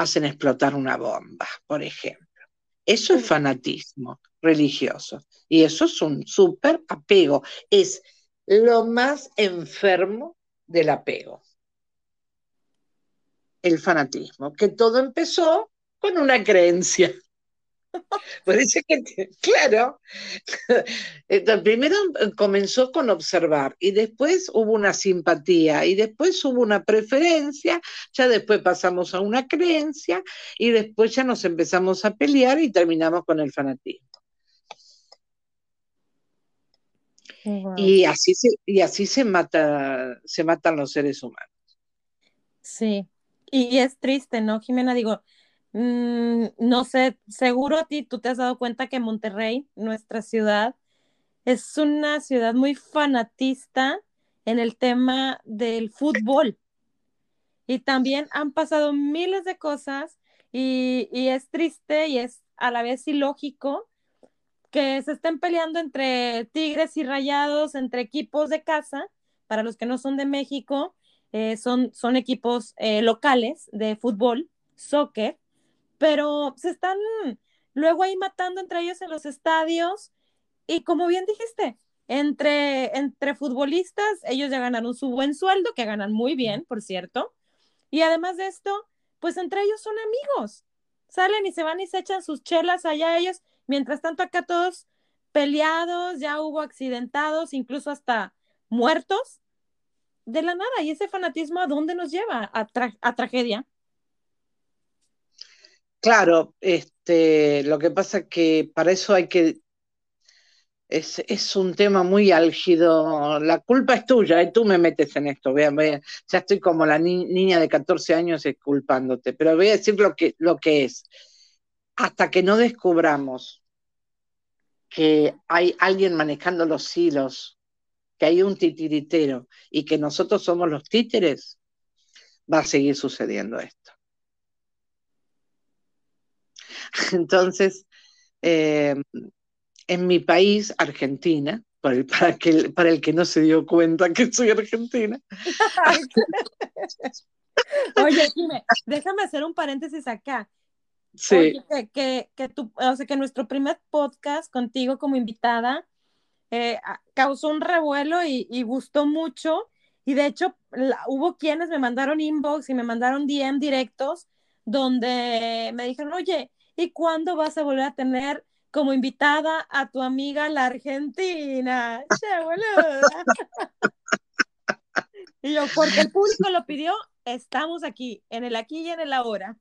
hacen explotar una bomba, por ejemplo. Eso es fanatismo religioso y eso es un súper apego. Es lo más enfermo del apego. El fanatismo, que todo empezó con una creencia. Parece que, claro, primero eh, comenzó con observar y después hubo una simpatía y después hubo una preferencia, ya después pasamos a una creencia y después ya nos empezamos a pelear y terminamos con el fanatismo. Y así se, y así se mata, se matan los seres humanos. Sí, y es triste, ¿no, Jimena? Digo, Mm, no sé, seguro a ti tú te has dado cuenta que Monterrey, nuestra ciudad, es una ciudad muy fanatista en el tema del fútbol. Y también han pasado miles de cosas y, y es triste y es a la vez ilógico que se estén peleando entre Tigres y Rayados, entre equipos de casa, para los que no son de México, eh, son, son equipos eh, locales de fútbol, soccer, pero se están luego ahí matando entre ellos en los estadios y como bien dijiste, entre, entre futbolistas, ellos ya ganaron su buen sueldo, que ganan muy bien, por cierto, y además de esto, pues entre ellos son amigos, salen y se van y se echan sus chelas allá ellos, mientras tanto acá todos peleados, ya hubo accidentados, incluso hasta muertos, de la nada, y ese fanatismo a dónde nos lleva, a, a tragedia. Claro, este, lo que pasa es que para eso hay que es, un tema muy álgido. La culpa es tuya, ¿eh? tú me metes en esto. ya estoy como la niña de 14 años culpándote, pero voy a decir lo que, lo que es. Hasta que no descubramos que hay alguien manejando los hilos, que hay un titiritero y que nosotros somos los títeres, va a seguir sucediendo esto. Entonces, eh, en mi país, Argentina, para el, para, que, para el que no se dio cuenta que soy argentina. Oye, dime, déjame hacer un paréntesis acá. Sí. que, que, o sea, que nuestro primer podcast contigo como invitada eh, causó un revuelo y, gustó mucho. Y de hecho, hubo quienes me mandaron inbox y me mandaron DM directos donde me dijeron, oye, ¿Y cuándo vas a volver a tener como invitada a tu amiga la Argentina? ¡Che, boluda! y yo, porque el público lo pidió, estamos aquí, en el aquí y en el ahora.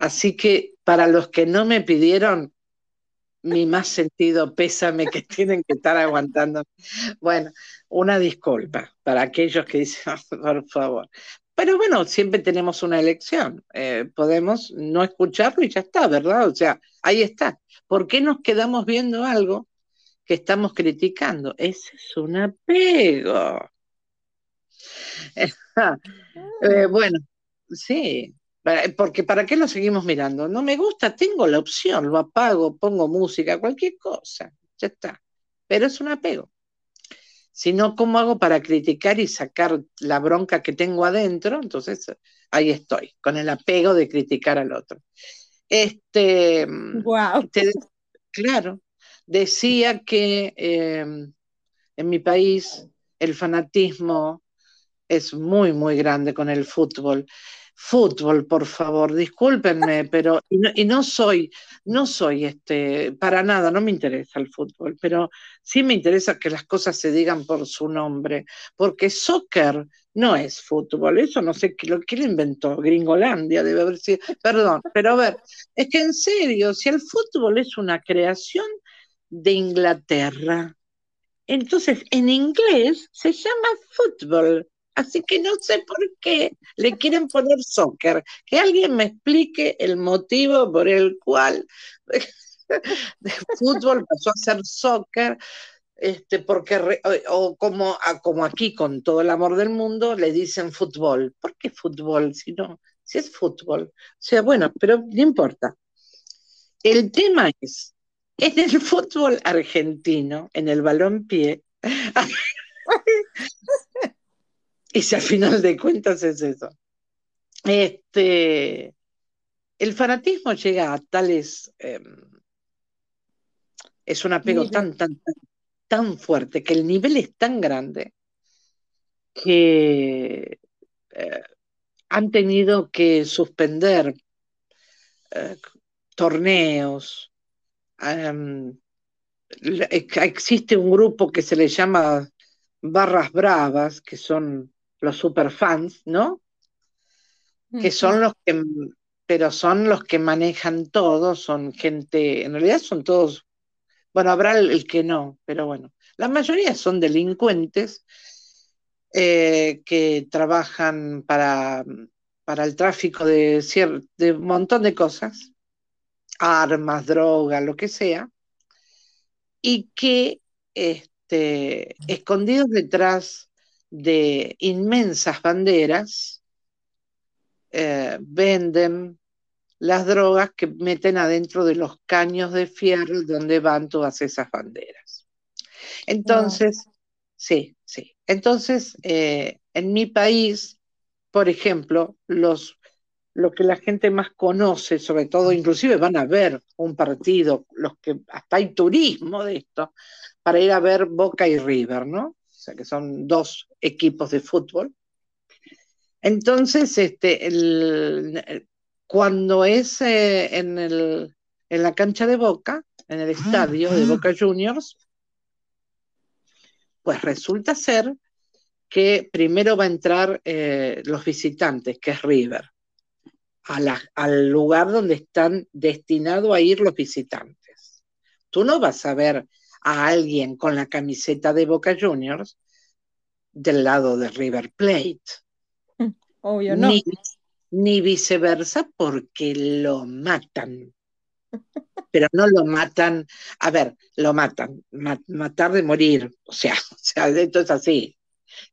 Así que para los que no me pidieron, mi más sentido pésame que tienen que estar aguantando. Bueno, una disculpa para aquellos que dicen, por favor. Pero bueno, siempre tenemos una elección. Eh, podemos no escucharlo y ya está, ¿verdad? O sea, ahí está. ¿Por qué nos quedamos viendo algo que estamos criticando? Ese es un apego. Eh, bueno, sí, porque ¿para qué lo seguimos mirando? No me gusta, tengo la opción, lo apago, pongo música, cualquier cosa, ya está. Pero es un apego sino cómo hago para criticar y sacar la bronca que tengo adentro. Entonces, ahí estoy, con el apego de criticar al otro. Este, wow. claro, decía que em, en mi país el fanatismo es muy, muy grande con el fútbol fútbol, por favor, discúlpenme, pero y no, soy, no soy este, para nada, no me interesa el fútbol, pero sí me interesa que las cosas se digan por su nombre, porque soccer no es fútbol, eso no sé qué lo que inventó, Gringolandia debe haber sido, perdón, pero a ver, es que en serio, si el fútbol es una creación de Inglaterra, entonces en inglés se llama fútbol, así que no sé por qué le quieren poner soccer, que alguien me explique el motivo por el cual de fútbol pasó a ser soccer este, porque, o como, como aquí con todo el amor del mundo, le dicen fútbol. ¿Por qué fútbol? Si no, si es fútbol. O sea, bueno, pero no importa. El tema es, en el fútbol argentino, en el balón pie, y si al final de cuentas es eso, este, el fanatismo llega a tales, em, es un apego tan, tan, tan, tan fuerte, que el nivel es tan grande que eh, han tenido que suspender eh, torneos. Em, existe un grupo que se le llama Barras Bravas, que son los superfans, ¿no? Que son los que, pero son los que manejan todo, son gente, en realidad son todos bueno, habrá el, que no, pero bueno. La mayoría son delincuentes eh, que trabajan para, para el tráfico de, de un montón de cosas, armas, droga, lo que sea, y que este, escondidos detrás de inmensas banderas, eh, venden las drogas que meten adentro de los caños de fierro donde van todas esas banderas. Entonces, sí, sí. Entonces, eh, en mi país, por ejemplo, los, lo que la gente más conoce, sobre todo, inclusive van a ver un partido, los que hasta hay turismo de esto, para ir a ver Boca y River, ¿no? O sea, que son dos equipos de fútbol. Entonces, este, el, cuando es eh, en, el, en la cancha de Boca, en el estadio de Boca Juniors, pues resulta ser que primero va a entrar eh, los visitantes, que es River, al lugar donde están destinados a ir los visitantes. Tú no vas a ver a alguien con la camiseta de Boca Juniors del lado de River Plate. Obvio, no ni viceversa porque lo matan. Pero no lo matan, a ver, lo matan, matar de morir, o sea, o sea, esto es así.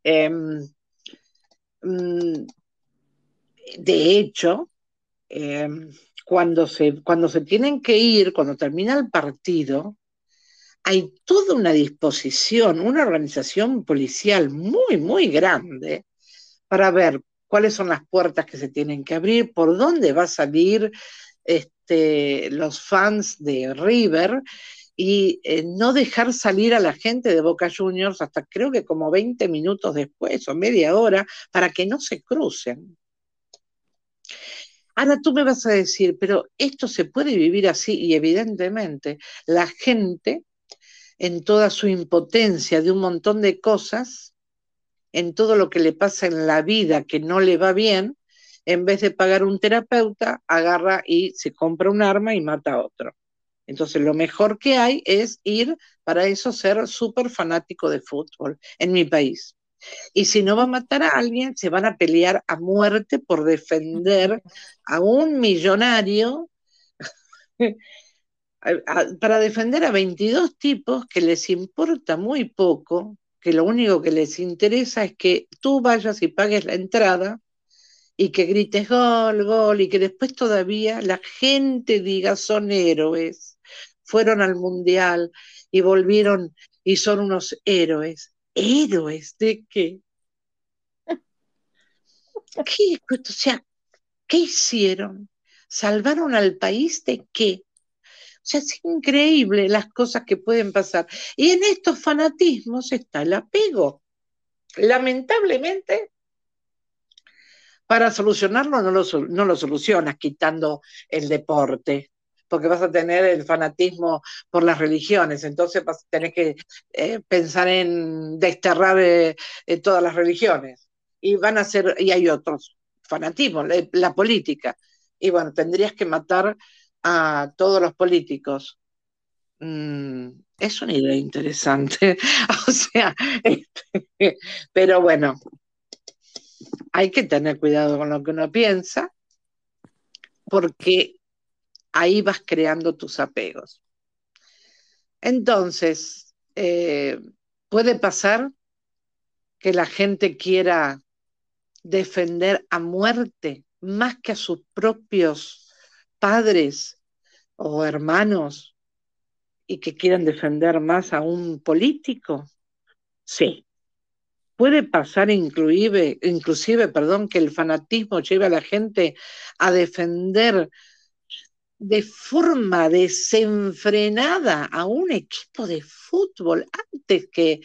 Em, mm, de hecho, em, cuando, se, cuando se tienen que ir, cuando termina el partido, hay toda una disposición, una organización policial muy, muy grande para ver cuáles son las puertas que se tienen que abrir, por dónde va a salir este, los fans de River y eh, no dejar salir a la gente de Boca Juniors hasta creo que como 20 minutos después o media hora para que no se crucen. Ahora tú me vas a decir, pero esto se puede vivir así y evidentemente la gente en toda su impotencia de un montón de cosas en todo lo que le pasa en la vida que no le va bien, en vez de pagar un terapeuta, agarra y se compra un arma y mata a otro. Entonces, lo mejor que hay es ir para eso, ser súper fanático de fútbol en mi país. Y si no va a matar a alguien, se van a pelear a muerte por defender a un millonario, para defender a 22 tipos que les importa muy poco que lo único que les interesa es que tú vayas y pagues la entrada y que grites gol, gol, y que después todavía la gente diga son héroes, fueron al mundial y volvieron y son unos héroes. ¿Héroes de qué? ¿Qué? O sea, ¿qué hicieron? ¿Salvaron al país de qué? Es increíble las cosas que pueden pasar. Y en estos fanatismos está el apego. Lamentablemente, para solucionarlo no lo, no lo solucionas quitando el deporte, porque vas a tener el fanatismo por las religiones, entonces vas que eh, pensar en desterrar eh, eh, todas las religiones. y van a ser, y hay otros fanatismos, la, política. Y bueno, tendrías que matar a todos los políticos. Mm, es una idea interesante. o sea, este, pero bueno, hay que tener cuidado con lo que uno piensa, porque ahí vas creando tus apegos. Entonces, eh, puede pasar que la gente quiera defender a muerte más que a sus propios padres o hermanos y que quieran defender más a un político? Sí. Puede pasar inclusive, inclusive perdón, que el fanatismo lleve a la gente a defender de forma desenfrenada a un equipo de fútbol antes que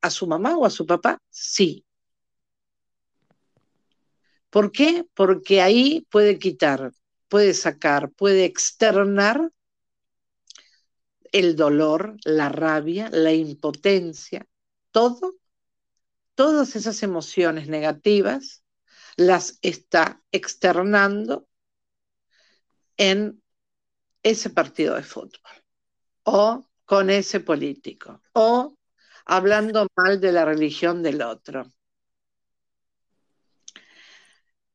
a su mamá o a su papá? Sí. ¿Por qué? Porque ahí puede quitar, puede sacar, puede externar el dolor, la rabia, la impotencia, todo, todas esas emociones negativas las está externando en ese partido de fútbol o con ese político o hablando mal de la religión del otro.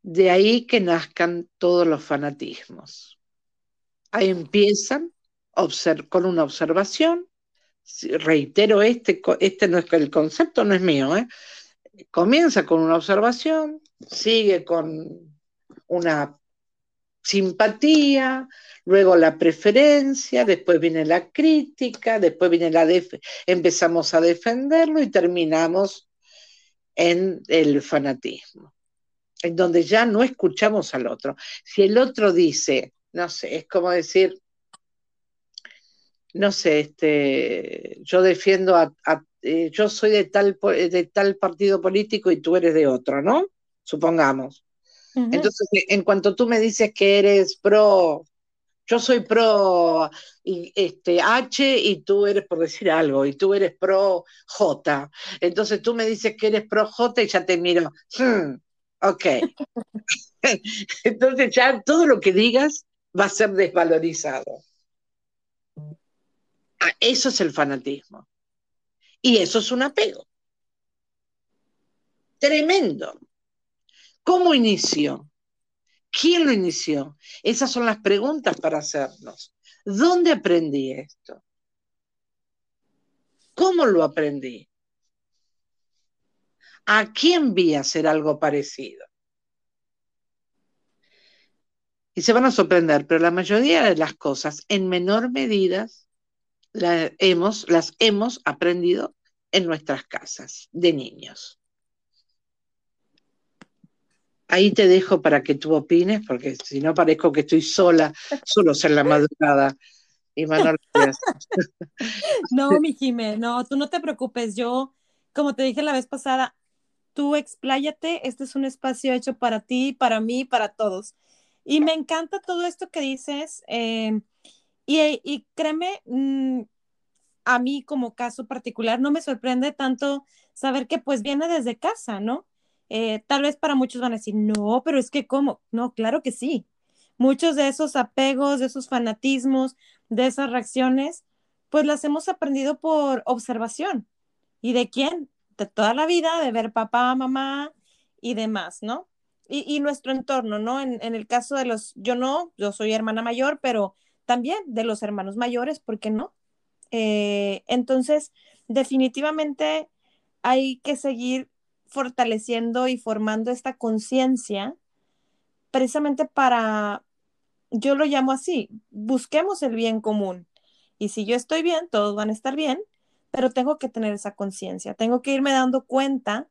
De ahí que nazcan todos los fanatismos. Ahí empiezan con una observación. Reitero, este, este no es el concepto, no es mío. ¿eh? Comienza con una observación, sigue con una simpatía, luego la preferencia, después viene la crítica, después viene la empezamos a defenderlo y terminamos en el fanatismo, en donde ya no escuchamos al otro. Si el otro dice, no sé, es como decir, no sé, este, yo defiendo a, eh, yo soy de tal, de tal partido político y tú eres de otro, ¿no? Supongamos. Entonces, en cuanto tú me dices que eres pro yo soy pro este, H y tú eres por decir algo, y tú eres pro J. Entonces tú me dices que eres pro J y ya te miro, hmm, ok. Entonces ya todo lo que digas va a ser desvalorizado. Ah, eso es el fanatismo. Y eso es un apego. Tremendo. ¿Cómo inició? ¿Quién lo inició? Esas son las preguntas para hacernos. ¿Dónde aprendí esto? ¿Cómo lo aprendí? ¿A quién vi hacer algo parecido? Y se van a sorprender, pero la mayoría de las cosas, en menor medida, las hemos, aprendido en nuestras casas de niños. Ahí te dejo para que tú opines, porque si no parezco que estoy sola, solo ser la madrugada. No, mi Jimé, no, tú no te preocupes. Yo, como te dije la vez pasada, tú expláyate. Este es un espacio hecho para ti, para mí, para todos. Y me encanta todo esto que dices. Eh, y, créeme, mm, a mí como caso particular, no me sorprende tanto saber que pues viene desde casa, ¿no? Eh, tal vez para muchos van a decir, no, pero es que ¿cómo? No, claro que sí. Muchos de esos apegos, de esos fanatismos, de esas reacciones, pues las hemos aprendido por observación. ¿Y de quién? De toda la vida, de ver papá, mamá y demás, ¿no? Y, nuestro entorno, ¿no? En, el caso de los, yo no, yo soy hermana mayor, pero también de los hermanos mayores, ¿por qué no? Eh, entonces, definitivamente hay que seguir fortaleciendo y formando esta conciencia precisamente para, yo lo llamo así, busquemos el bien común. Y si yo estoy bien, todos van a estar bien, pero tengo que tener esa conciencia, tengo que irme dando cuenta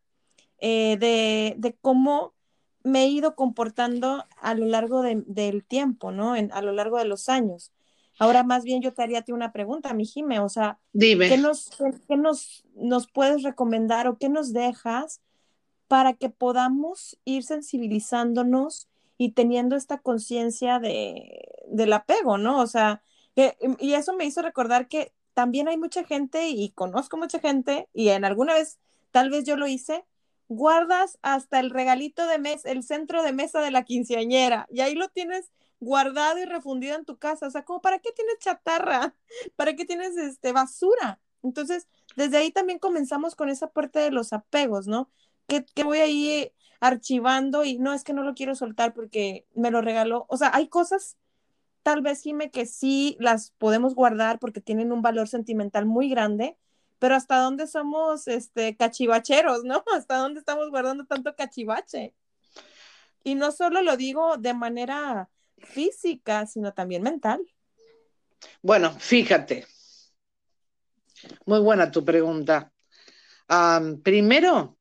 eh, de, cómo me he ido comportando a lo largo del tiempo, ¿no? a lo largo de los años. Ahora más bien yo te haría a ti una pregunta, mi Jime, o sea, ¿qué, nos, qué nos, nos puedes recomendar o qué nos dejas para que podamos ir sensibilizándonos y teniendo esta conciencia de, del apego, ¿no? O sea, y eso me hizo recordar que también hay mucha gente y conozco mucha gente y en alguna vez tal vez yo lo hice guardas hasta el regalito de mes, el centro de mesa de la quinceañera, y ahí lo tienes guardado y refundido en tu casa. O sea, como para qué tienes chatarra, para qué tienes este basura. Entonces, desde ahí también comenzamos con esa parte de los apegos, ¿no? Que, que voy ahí archivando y no es que no lo quiero soltar porque me lo regaló. O sea, hay cosas, tal vez, Jime, que sí las podemos guardar porque tienen un valor sentimental muy grande, pero hasta dónde somos este cachivacheros, ¿no? Hasta dónde estamos guardando tanto cachivache. Y no solo lo digo de manera física, sino también mental. Bueno, fíjate. Muy buena tu pregunta. primero,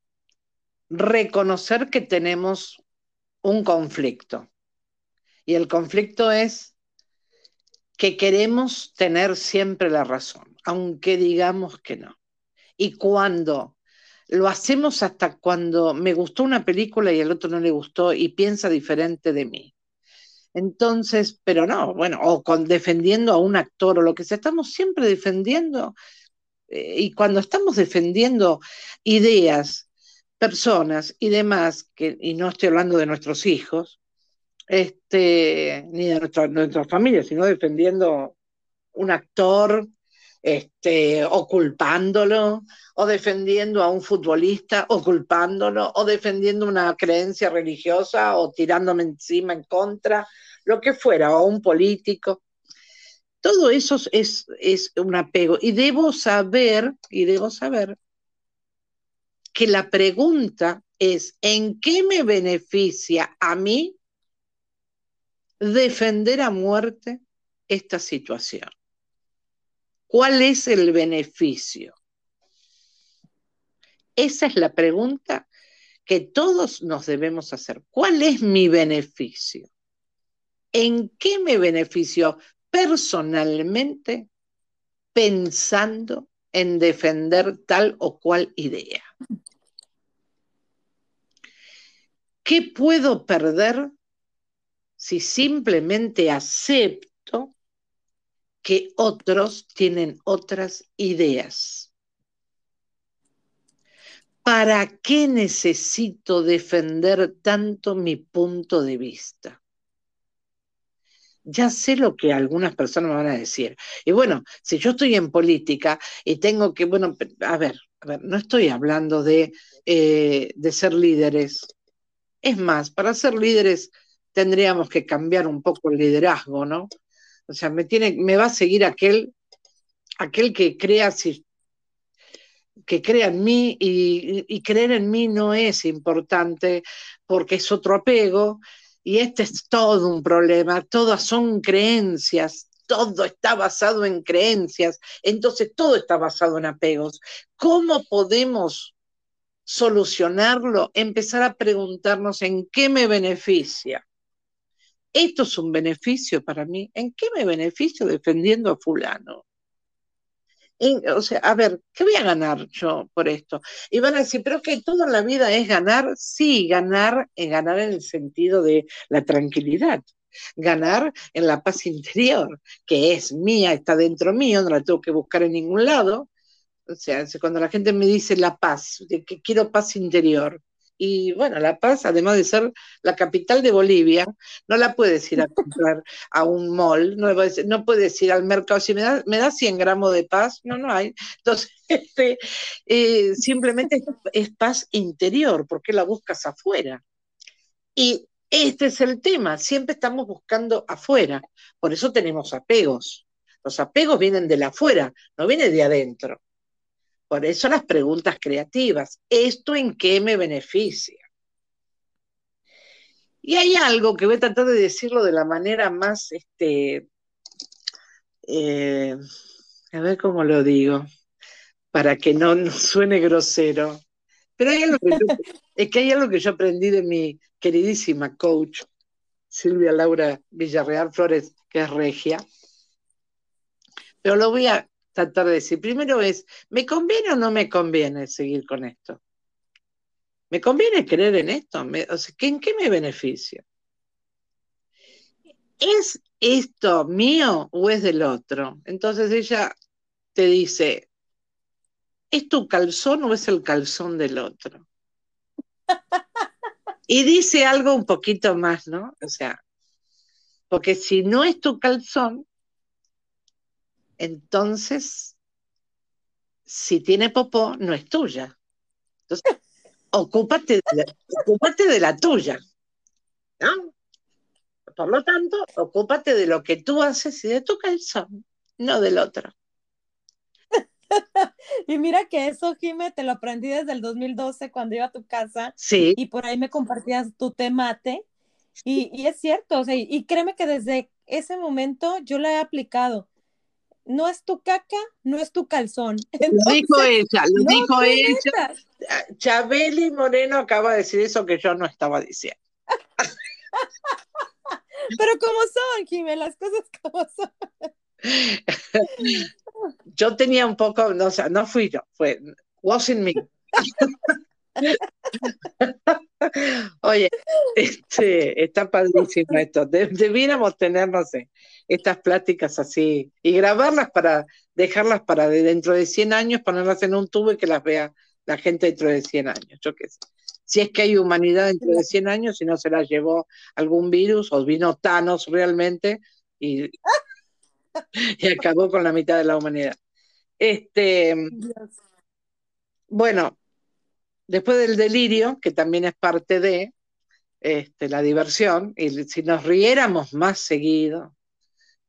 reconocer que tenemos un conflicto. Y el conflicto es que queremos tener siempre la razón, aunque digamos que no. Y cuando lo hacemos hasta cuando me gustó una película y el otro no le gustó y piensa diferente de mí. Entonces, pero no, bueno, o con defendiendo a un actor o lo que sea, estamos siempre defendiendo. Eh, y cuando estamos defendiendo ideas, personas y demás, y no estoy hablando de nuestros hijos, este, ni de nuestra, nuestra familia, sino defendiendo un actor, este, o culpándolo, o defendiendo a un futbolista, o culpándolo, o defendiendo una creencia religiosa, o tirándome encima en contra, lo que fuera, o un político. Todo eso es, es un apego. Y debo saber, y debo saber que la pregunta es, ¿en qué me beneficia a mí defender a muerte esta situación? ¿Cuál es el beneficio? Esa es la pregunta que todos nos debemos hacer. ¿Cuál es mi beneficio? ¿En qué me beneficio personalmente pensando en defender tal o cual idea? ¿Qué puedo perder si simplemente acepto que otros tienen otras ideas? ¿Para qué necesito defender tanto mi punto de vista? Ya sé lo que algunas personas me van a decir. Y bueno, si yo estoy en política y tengo que, bueno, a ver, a ver no estoy hablando de, eh, de ser líderes es más, para ser líderes tendríamos que cambiar un poco el liderazgo, ¿no? O sea, me, tiene, me va a seguir aquel, aquel que crea, si, que crea en mí y, y creer en mí no es importante porque es otro apego y este es todo un problema, todas son creencias, todo está basado en creencias, entonces todo está basado en apegos. ¿Cómo podemos solucionarlo, empezar a preguntarnos en qué me beneficia. Esto es un beneficio para mí. ¿En qué me beneficio defendiendo a fulano? o sea, a ver, ¿qué voy a ganar yo por esto? Y van a decir, pero que toda la vida es ganar. Sí, ganar es ganar en el sentido de la tranquilidad. Ganar en la paz interior, que es mía, está dentro mío, no la tengo que buscar en ningún lado, o sea, cuando la gente me dice la paz, de que quiero paz interior. Y bueno, La Paz, además de ser la capital de Bolivia, no la puedes ir a comprar a un mall, no, no puedes ir al mercado. Si me da, me da 100 gramos de paz, no, no hay. Entonces, este, eh, simplemente es, paz interior, porque la buscas afuera. Y este es el tema, siempre estamos buscando afuera, por eso tenemos apegos. Los apegos vienen de afuera, no vienen de adentro. Por eso las preguntas creativas. ¿Esto en qué me beneficia? Y hay algo que voy a tratar de decirlo de la manera más, este, eh, a ver cómo lo digo, para que no, suene grosero. Pero hay algo que es que hay algo que yo aprendí de mi queridísima coach, Silvia Laura Villarreal Flores, que es regia. Pero lo voy a tratar de decir. Primero es, ¿me conviene o no me conviene seguir con esto? ¿Me conviene creer en esto? o sea, ¿En qué me beneficia? ¿Es esto mío o es del otro? Entonces ella te dice, ¿es tu calzón o es el calzón del otro? Y dice algo un poquito más, ¿no? O sea, porque si no es tu calzón, entonces, si tiene popó, no es tuya. Entonces, ocúpate de la, ocúpate de la tuya. ¿no? Por lo tanto, ocúpate de lo que tú haces y de tu calzón, no del otro. y mira que eso, Jime, te lo aprendí desde el 2012 cuando iba a tu casa. Sí. Y por ahí me compartías tu temate. Y, y es cierto, o sea, y créeme que desde ese momento yo la he aplicado. No es tu caca, no es tu calzón. lo dijo ella, lo dijo ella. Chabeli Moreno acaba de decir eso que yo no estaba diciendo. Pero como son, Jimé, las cosas como son. yo tenía un poco, no, o sea, no fui yo, fue wasn't me. Oye, este, está padrísimo esto. debiéramos tener, no sé, estas pláticas así y grabarlas para dejarlas para de dentro de 100 años, ponerlas en un tubo y que las vea la gente dentro de 100 años. Yo qué sé. Si es que hay humanidad dentro de 100 años, si no se la llevó algún virus o vino Thanos realmente y, y acabó con la mitad de la humanidad. Este, bueno, después del delirio, que también es parte de este, la diversión, y si nos riéramos más seguido,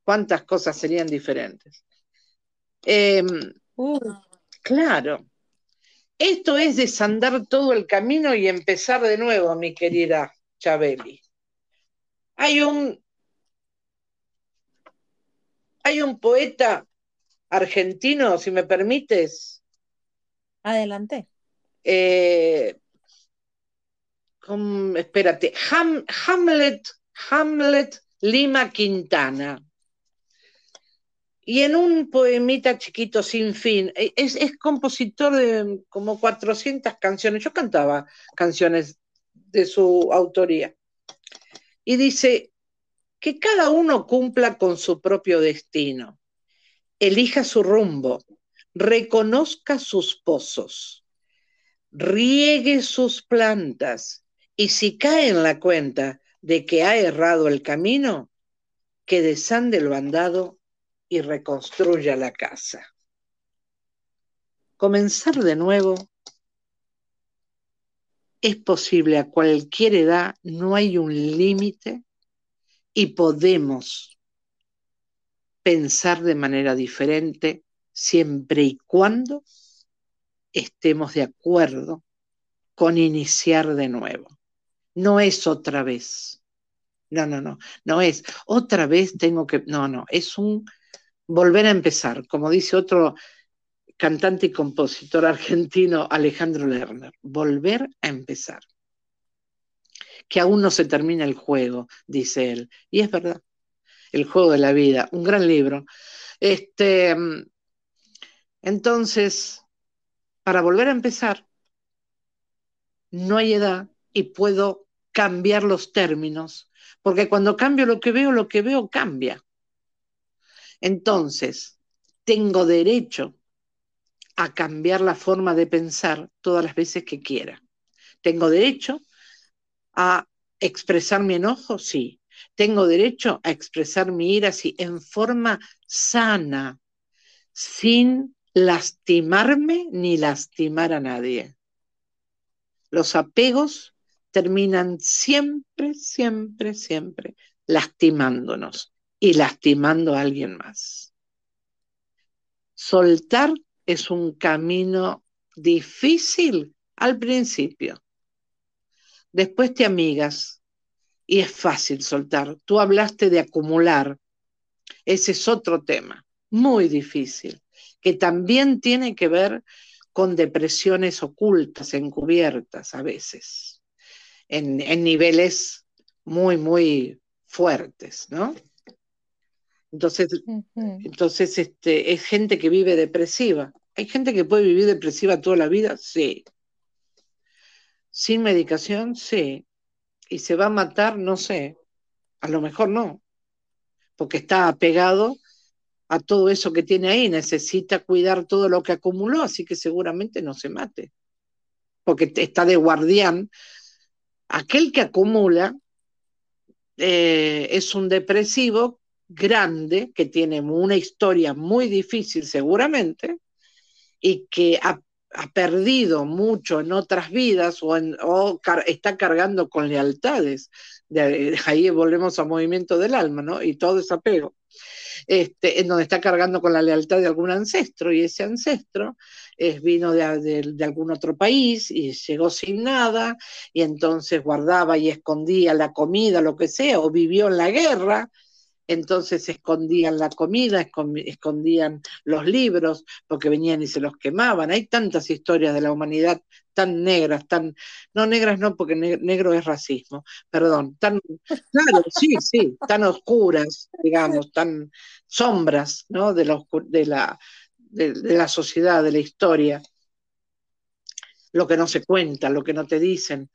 cuántas cosas serían diferentes. Em, uh. Claro, esto es desandar todo el camino y empezar de nuevo, mi querida Chabeli. Hay un, hay un poeta argentino, si me permites. Adelante. Eh, espérate, Hamlet, Hamlet Lima Quintana. Y en un poemita chiquito sin fin, e, es, es, compositor de como 400 canciones. Yo cantaba canciones de su autoría. Y dice, que cada uno cumpla con su propio destino, elija su rumbo, reconozca sus pozos, riegue sus plantas y si cae en la cuenta de que ha errado el camino, que desande lo andado y reconstruya la casa. Comenzar de nuevo es posible a cualquier edad, no hay un límite y podemos pensar de manera diferente siempre y cuando estemos de acuerdo con iniciar de nuevo. No es otra vez. No, no, no. No es otra vez tengo que. No, no. Es un volver a empezar, como dice otro cantante y compositor argentino, Alejandro Lerner, volver a empezar. Que aún no se termina el juego, dice él. Y es verdad, el juego de la vida, un gran libro. Este, entonces, para volver a empezar, no hay edad y puedo cambiar los términos, porque cuando cambio lo que veo, lo que veo cambia. Entonces, tengo derecho a cambiar la forma de pensar todas las veces que quiera. Tengo derecho a expresar mi enojo, sí. Tengo derecho a expresar mi ira, sí, en forma sana, sin lastimarme ni lastimar a nadie. Los apegos terminan siempre, siempre, siempre lastimándonos y lastimando a alguien más. Soltar es un camino difícil al principio. Después te amigas y es fácil soltar. Tú hablaste de acumular. Ese es otro tema, muy difícil, que también tiene que ver con depresiones ocultas, encubiertas a veces, en, en niveles muy, muy fuertes, ¿no? Entonces, entonces este, es gente que vive depresiva. ¿Hay gente que puede vivir depresiva toda la vida? Sí. ¿Sin medicación? Sí. ¿Y se va a matar? No sé. A lo mejor no. Porque está apegado a todo eso que tiene ahí. Necesita cuidar todo lo que acumuló, así que seguramente no se mate. porque está de guardián, aquel que acumula eh, es un depresivo grande que tiene una historia muy difícil seguramente y que ha, perdido mucho en otras vidas o, está cargando con lealtades. De, ahí volvemos al movimiento del alma, ¿no? Y todo ese apego. Este, en donde está cargando con la lealtad de algún ancestro y ese ancestro es, vino de, algún otro país y llegó sin nada y entonces guardaba y escondía la comida, lo que sea, o vivió en la guerra entonces escondían la comida, escondían los libros, porque venían y se los quemaban. Hay tantas historias de la humanidad tan negras, tan, no negras no, porque negro es racismo, perdón, tan, claro, sí, sí, tan oscuras, digamos, tan sombras, ¿no? De la, de la, de la sociedad, de la historia, lo que no se cuenta, lo que no te dicen.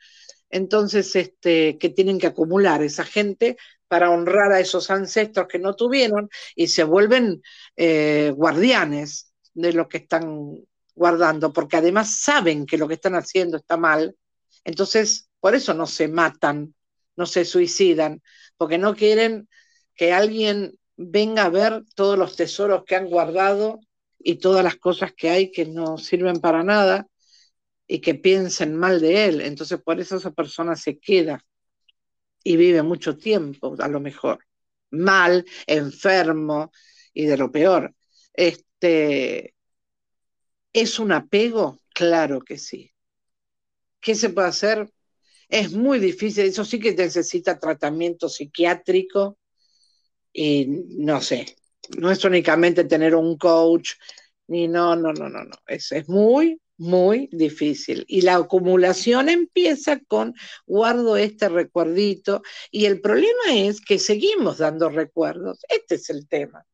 Entonces, este, que tienen que acumular esa gente para honrar a esos ancestros que no tuvieron y se vuelven eh, guardianes de lo que están guardando, porque además saben que lo que están haciendo está mal. Entonces, por eso no se matan, no se suicidan, porque no quieren que alguien venga a ver todos los tesoros que han guardado y todas las cosas que hay que no sirven para nada y que piensen mal de él. Entonces, por eso esa persona se queda y vive mucho tiempo, a lo mejor, mal, enfermo y de lo peor. Este, ¿Es un apego? Claro que sí. ¿Qué se puede hacer? Es muy difícil, eso sí que necesita tratamiento psiquiátrico y no sé, no es únicamente tener un coach, ni no, no, no, no, no, es, es muy, muy difícil. Y la acumulación empieza con guardo este recuerdito y el problema es que seguimos dando recuerdos. Este es el tema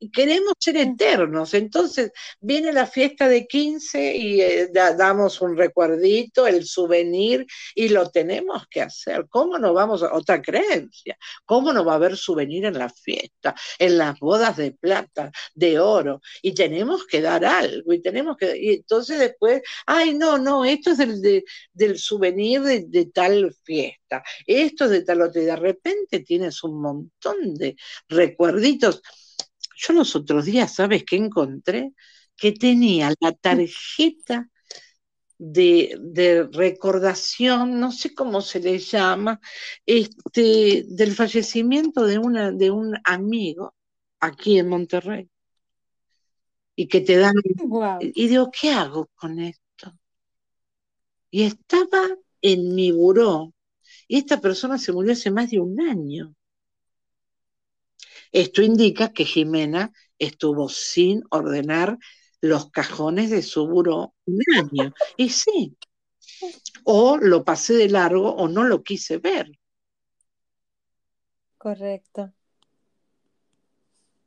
y queremos ser eternos. Entonces viene la fiesta de 15 y eh, damos un recuerdito, el souvenir, y lo tenemos que hacer. ¿Cómo no vamos a otra creencia? ¿Cómo no va a haber souvenir en la fiesta, en las bodas de plata, de oro? Y tenemos que dar algo, y tenemos que. Y entonces después, ay, no, no, esto es del, del souvenir de, de tal fiesta, esto es de tal otro, y de repente tienes un montón de recuerditos yo los otros días, ¿sabes qué encontré? Que tenía la tarjeta de, recordación, no sé cómo se le llama, este, del fallecimiento de, una, de un amigo aquí en Monterrey. Y que te dan... Y digo, ¿qué hago con esto? Y estaba en mi buró. Y esta persona se murió hace más de un año. Esto indica que Jimena estuvo sin ordenar los cajones de su buró un año. Y sí, o lo pasé de largo o no lo quise ver. Correcto.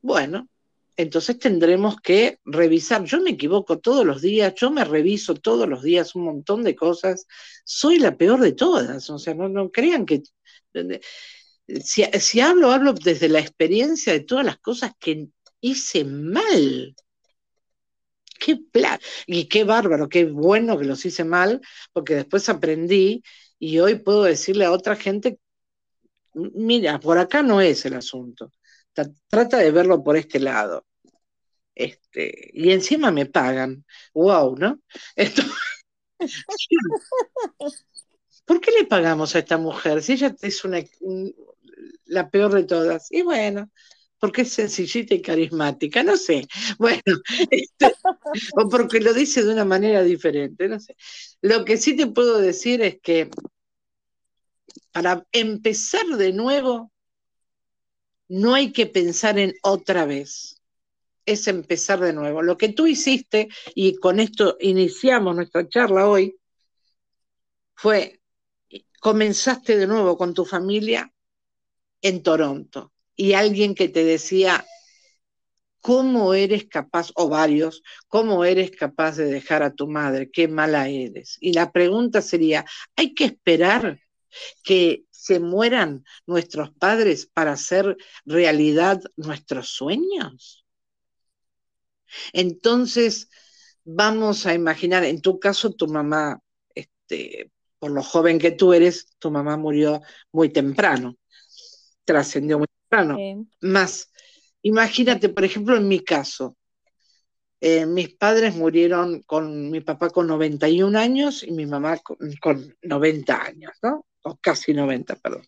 Bueno, entonces tendremos que revisar. Yo me equivoco todos los días, yo me reviso todos los días un montón de cosas. Soy la peor de todas, o sea, no, no crean que si, hablo, hablo desde la experiencia de todas las cosas que hice mal. Qué y qué bárbaro, qué bueno que los hice mal, porque después aprendí y hoy puedo decirle a otra gente, mira, por acá no es el asunto, trata de verlo por este lado. Este, y encima me pagan. Wow, ¿no? ¿Por qué le pagamos a esta mujer? Si ella es una, la peor de todas. Y bueno, porque es sencillita y carismática, no sé. Bueno, este, o porque lo dice de una manera diferente, no sé. Lo que sí te puedo decir es que para empezar de nuevo, no hay que pensar en otra vez. Es empezar de nuevo. Lo que tú hiciste, y con esto iniciamos nuestra charla hoy, fue, comenzaste de nuevo con tu familia en Toronto y alguien que te decía, ¿cómo eres capaz, o varios, cómo eres capaz de dejar a tu madre? Qué mala eres. Y la pregunta sería, ¿hay que esperar que se mueran nuestros padres para hacer realidad nuestros sueños? Entonces, vamos a imaginar, en tu caso tu mamá este, por lo joven que tú eres, tu mamá murió muy temprano, trascendió muy temprano. Más, imagínate, por ejemplo, en mi caso, eh, mis padres murieron con mi papá con 91 años y mi mamá con, con 90 años, ¿no? O casi 90, perdón.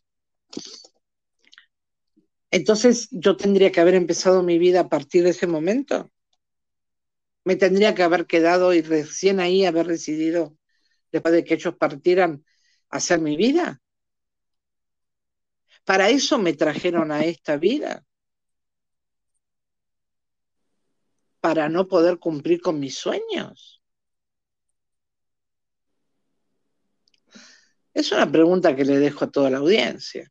Entonces yo tendría que haber empezado mi vida a partir de ese momento. Me tendría que haber quedado y recién ahí haber decidido, después de que ellos partieran, hacer mi vida. Para eso me trajeron a esta vida. Para no poder cumplir con mis sueños. Es una pregunta que le dejo a toda la audiencia.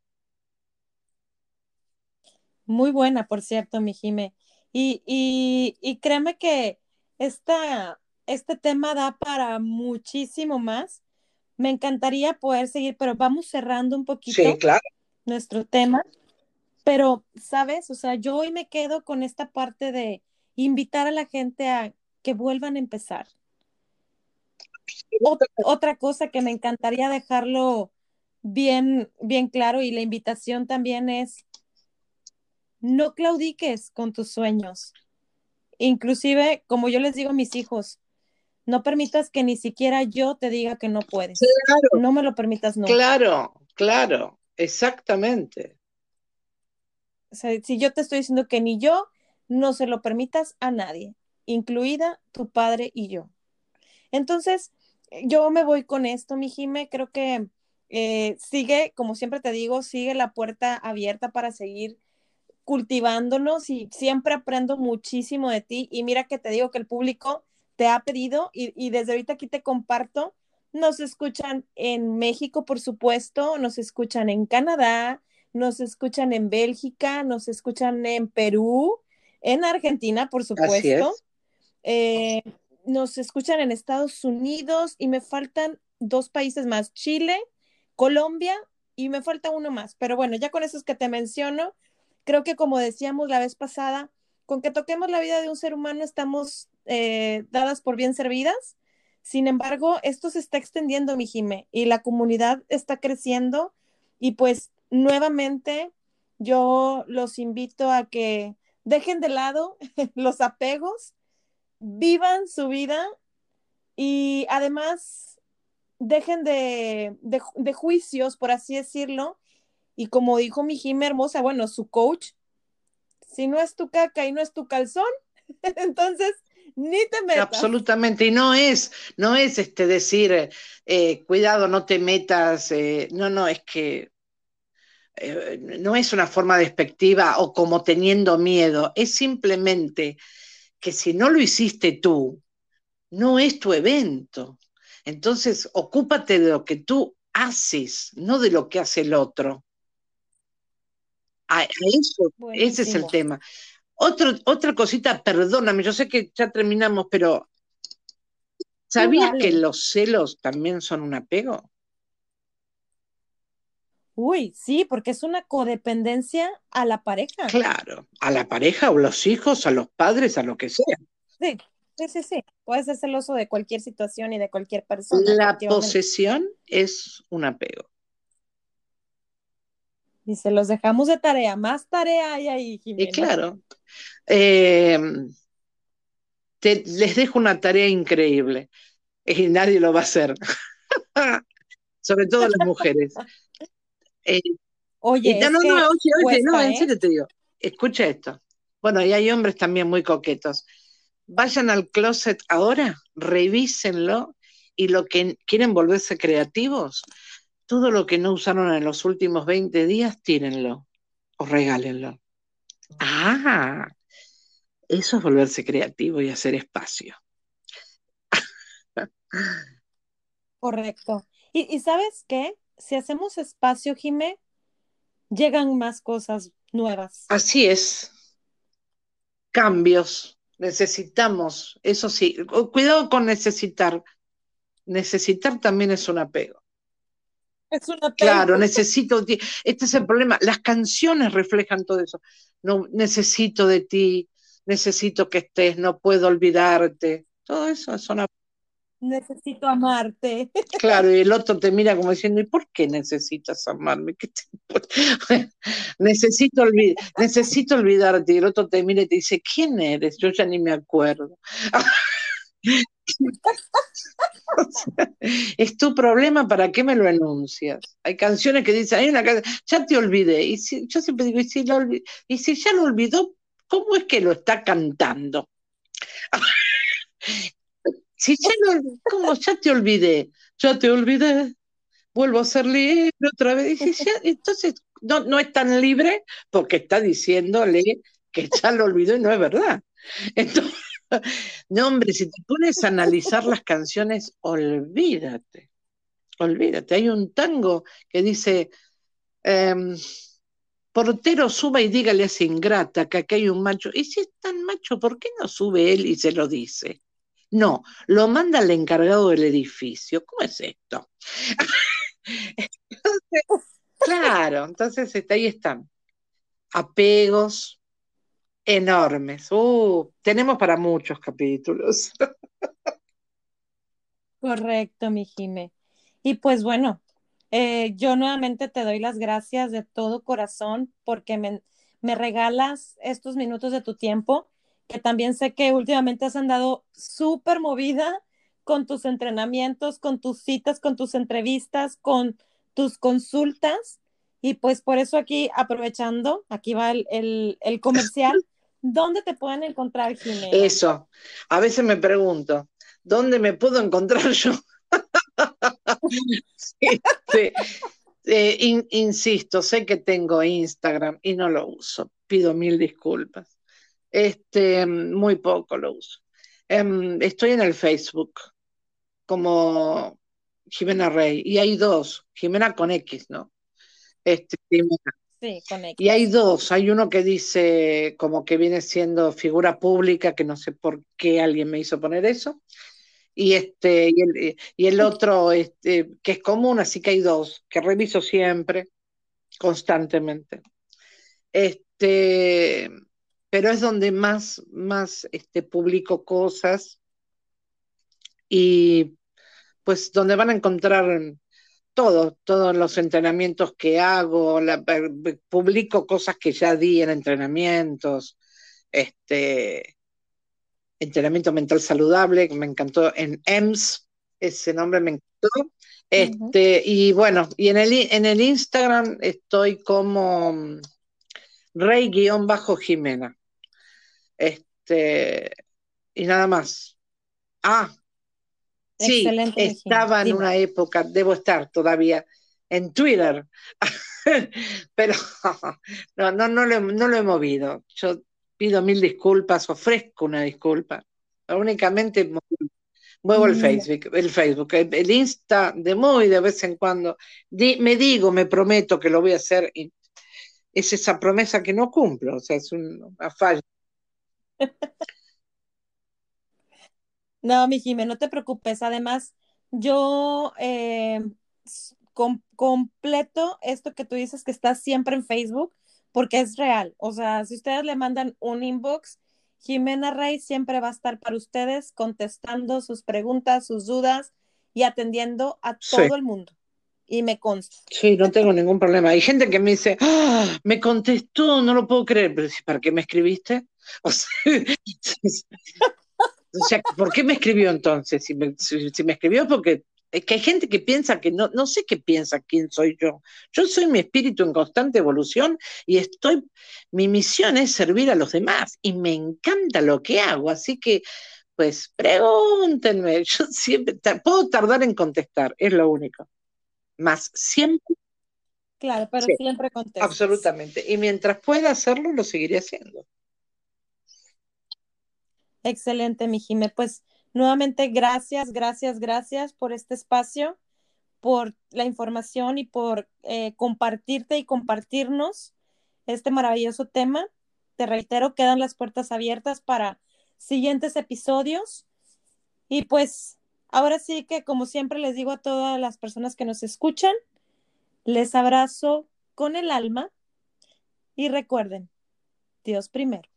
Muy buena, por cierto, mi Jime. Y, y, créeme que esta, este tema da para muchísimo más. Me encantaría poder seguir, pero vamos cerrando un poquito nuestro tema. Pero, ¿sabes? O sea, yo hoy me quedo con esta parte de invitar a la gente a que vuelvan a empezar. otra cosa que me encantaría dejarlo bien, bien claro y la invitación también es no claudiques con tus sueños. Inclusive, como yo les digo a mis hijos, no permitas que ni siquiera yo te diga que no puedes. Claro. No me lo permitas no. Claro, claro, exactamente. O sea, si yo te estoy diciendo que ni yo, no se lo permitas a nadie, incluida tu padre y yo. Entonces, yo me voy con esto, mi Jime. Creo que eh, sigue, como siempre te digo, sigue la puerta abierta para seguir cultivándonos y siempre aprendo muchísimo de ti. Y mira que te digo que el público te ha pedido y, desde ahorita aquí te comparto. Nos escuchan en México, por supuesto, nos escuchan en Canadá, nos escuchan en Bélgica, nos escuchan en Perú, en Argentina, por supuesto. Eh, nos escuchan en Estados Unidos y me faltan dos países más, Chile, Colombia y me falta uno más. Pero bueno, ya con esos que te menciono, creo que como decíamos la vez pasada, con que toquemos la vida de un ser humano estamos eh, dadas por bien servidas. Sin embargo, esto se está extendiendo, mi Jime, y la comunidad está creciendo y pues nuevamente yo los invito a que dejen de lado los apegos, vivan su vida y además dejen de, de juicios, por así decirlo, y como dijo mi Jimmy hermosa, bueno, su coach, si no es tu caca y no es tu calzón, entonces ni te metas. Absolutamente, y no es, no es este decir, eh, cuidado, no te metas, eh, no, no, es que eh, no es una forma despectiva o como teniendo miedo, es simplemente que si no lo hiciste tú, no es tu evento. Entonces, ocúpate de lo que tú haces, no de lo que hace el otro. A, eso, ese es el tema. Otra cosita, perdóname, yo sé que ya terminamos, pero ¿sabías que los celos también son un apego? Uy, sí, porque es una codependencia a la pareja. Claro, a la pareja o los hijos, a los padres, a lo que sea. Sí, sí, sí, sí. Puedes ser celoso de cualquier situación y de cualquier persona. La posesión es un apego. Y se los dejamos de tarea. Más tarea hay ahí, Jimena. Y claro. Eh, les dejo una tarea increíble. Y nadie lo va a hacer. Sobre todo las mujeres. Eh, oye, no, no, oye, oye, no, en ¿eh? serio te digo. Escucha esto. Bueno, y hay hombres también muy coquetos. Vayan al closet ahora, revísenlo y lo que quieren volverse creativos, todo lo que no usaron en los últimos 20 días, tírenlo o regálenlo. Ah, eso es volverse creativo y hacer espacio. Correcto. Y, sabes qué? Si hacemos espacio, Jimé, llegan más cosas nuevas. Así es. Cambios. Necesitamos, eso sí, cuidado con necesitar. Necesitar también es un apego. Es una Claro, necesito, este es el problema, las canciones reflejan todo eso. No, necesito de ti, necesito que estés, no puedo olvidarte. Todo eso son necesito amarte. Claro, y el otro te mira como diciendo, ¿y por qué necesitas amarme? necesito, necesito olvidarte. Y el otro te mira y te dice, ¿quién eres? Yo ya ni me acuerdo. es tu problema, ¿para qué me lo enuncias? Hay canciones que dicen, hay una ya te olvidé. Y si, yo siempre digo, ¿y si, y si ya lo olvidó, ¿cómo es que lo está cantando? si ya no, ¿cómo ya te olvidé? Ya te olvidé, vuelvo a ser libre otra vez. entonces no, no es tan libre porque está diciéndole que ya lo olvidó y no es verdad. Entonces, no, hombre, si te pones a analizar las canciones, olvídate, olvídate. Hay un tango que dice, em, portero suba y dígale a esa ingrata que aquí hay un macho. Y si es tan macho, ¿por qué no sube él y se lo dice? No, lo manda el encargado del edificio. ¿Cómo es esto? claro, entonces este, ahí están. Apegos, enormes. Uh, tenemos para muchos capítulos. Correcto, mi Jime. Y pues bueno, eh, yo nuevamente te doy las gracias de todo corazón porque me, me regalas estos minutos de tu tiempo, que también sé que últimamente has andado súper movida con tus entrenamientos, con tus citas, con tus entrevistas, con tus consultas. Y pues por eso aquí, aprovechando, aquí va el, el, el comercial, ¿Dónde te pueden encontrar, Jimena? Eso. A veces me pregunto, ¿dónde me puedo encontrar yo? Eh, insisto, sé que tengo Instagram y no lo uso. Pido mil disculpas. Este, muy poco lo uso. Em, estoy en el Facebook como Jimena Rey y hay dos, Jimena con X, ¿no? Este, y hay dos, hay uno que dice como que viene siendo figura pública, que no sé por qué alguien me hizo poner eso, y este, y el, otro este, que es común, así que hay dos, que reviso siempre, constantemente. Este, pero es donde más, más este, publico cosas y pues donde van a encontrar todo, todos los entrenamientos que hago, publico cosas que ya di en entrenamientos, este, entrenamiento mental saludable, que me encantó en EMS, ese nombre me encantó. Este, Y bueno, y en el, en el Instagram estoy como mm, Rey-Jimena. Este, y nada más. Ah, Sí, estaba en una época, debo estar todavía en Twitter, pero no, no, no, lo, no lo he movido. Yo pido mil disculpas, ofrezco una disculpa. Únicamente muevo el mm. Facebook, el Facebook, el, Insta de muy de vez en cuando. me digo, me prometo que lo voy a hacer y es esa promesa que no cumplo, o sea, es una falla. No, mi Jimé, no te preocupes. Además, yo eh, completo esto que tú dices que estás siempre en Facebook, porque es real. O sea, si ustedes le mandan un inbox, Jimena Rey siempre va a estar para ustedes contestando sus preguntas, sus dudas y atendiendo a todo el mundo. Y me consta. Sí, no tengo ningún problema. Hay gente que me dice, ¡Ah, me contestó, no lo puedo creer. Pero, ¿para qué me escribiste? O sea, O sea, ¿por qué me escribió entonces? Si me, si, me escribió porque es que hay gente que piensa que no, no sé qué piensa quién soy yo. Yo soy mi espíritu en constante evolución y estoy, mi misión es servir a los demás y me encanta lo que hago, así que pues pregúntenme, yo siempre puedo tardar en contestar, es lo único. Más siempre. Claro, pero siempre contesto. Absolutamente. Y mientras pueda hacerlo, lo seguiré haciendo. Excelente, mi Jime. Pues nuevamente, gracias, gracias, gracias por este espacio, por la información y por eh, compartirte y compartirnos este maravilloso tema. Te reitero, quedan las puertas abiertas para siguientes episodios. Y pues ahora sí que, como siempre les digo a todas las personas que nos escuchan, les abrazo con el alma y recuerden, Dios primero.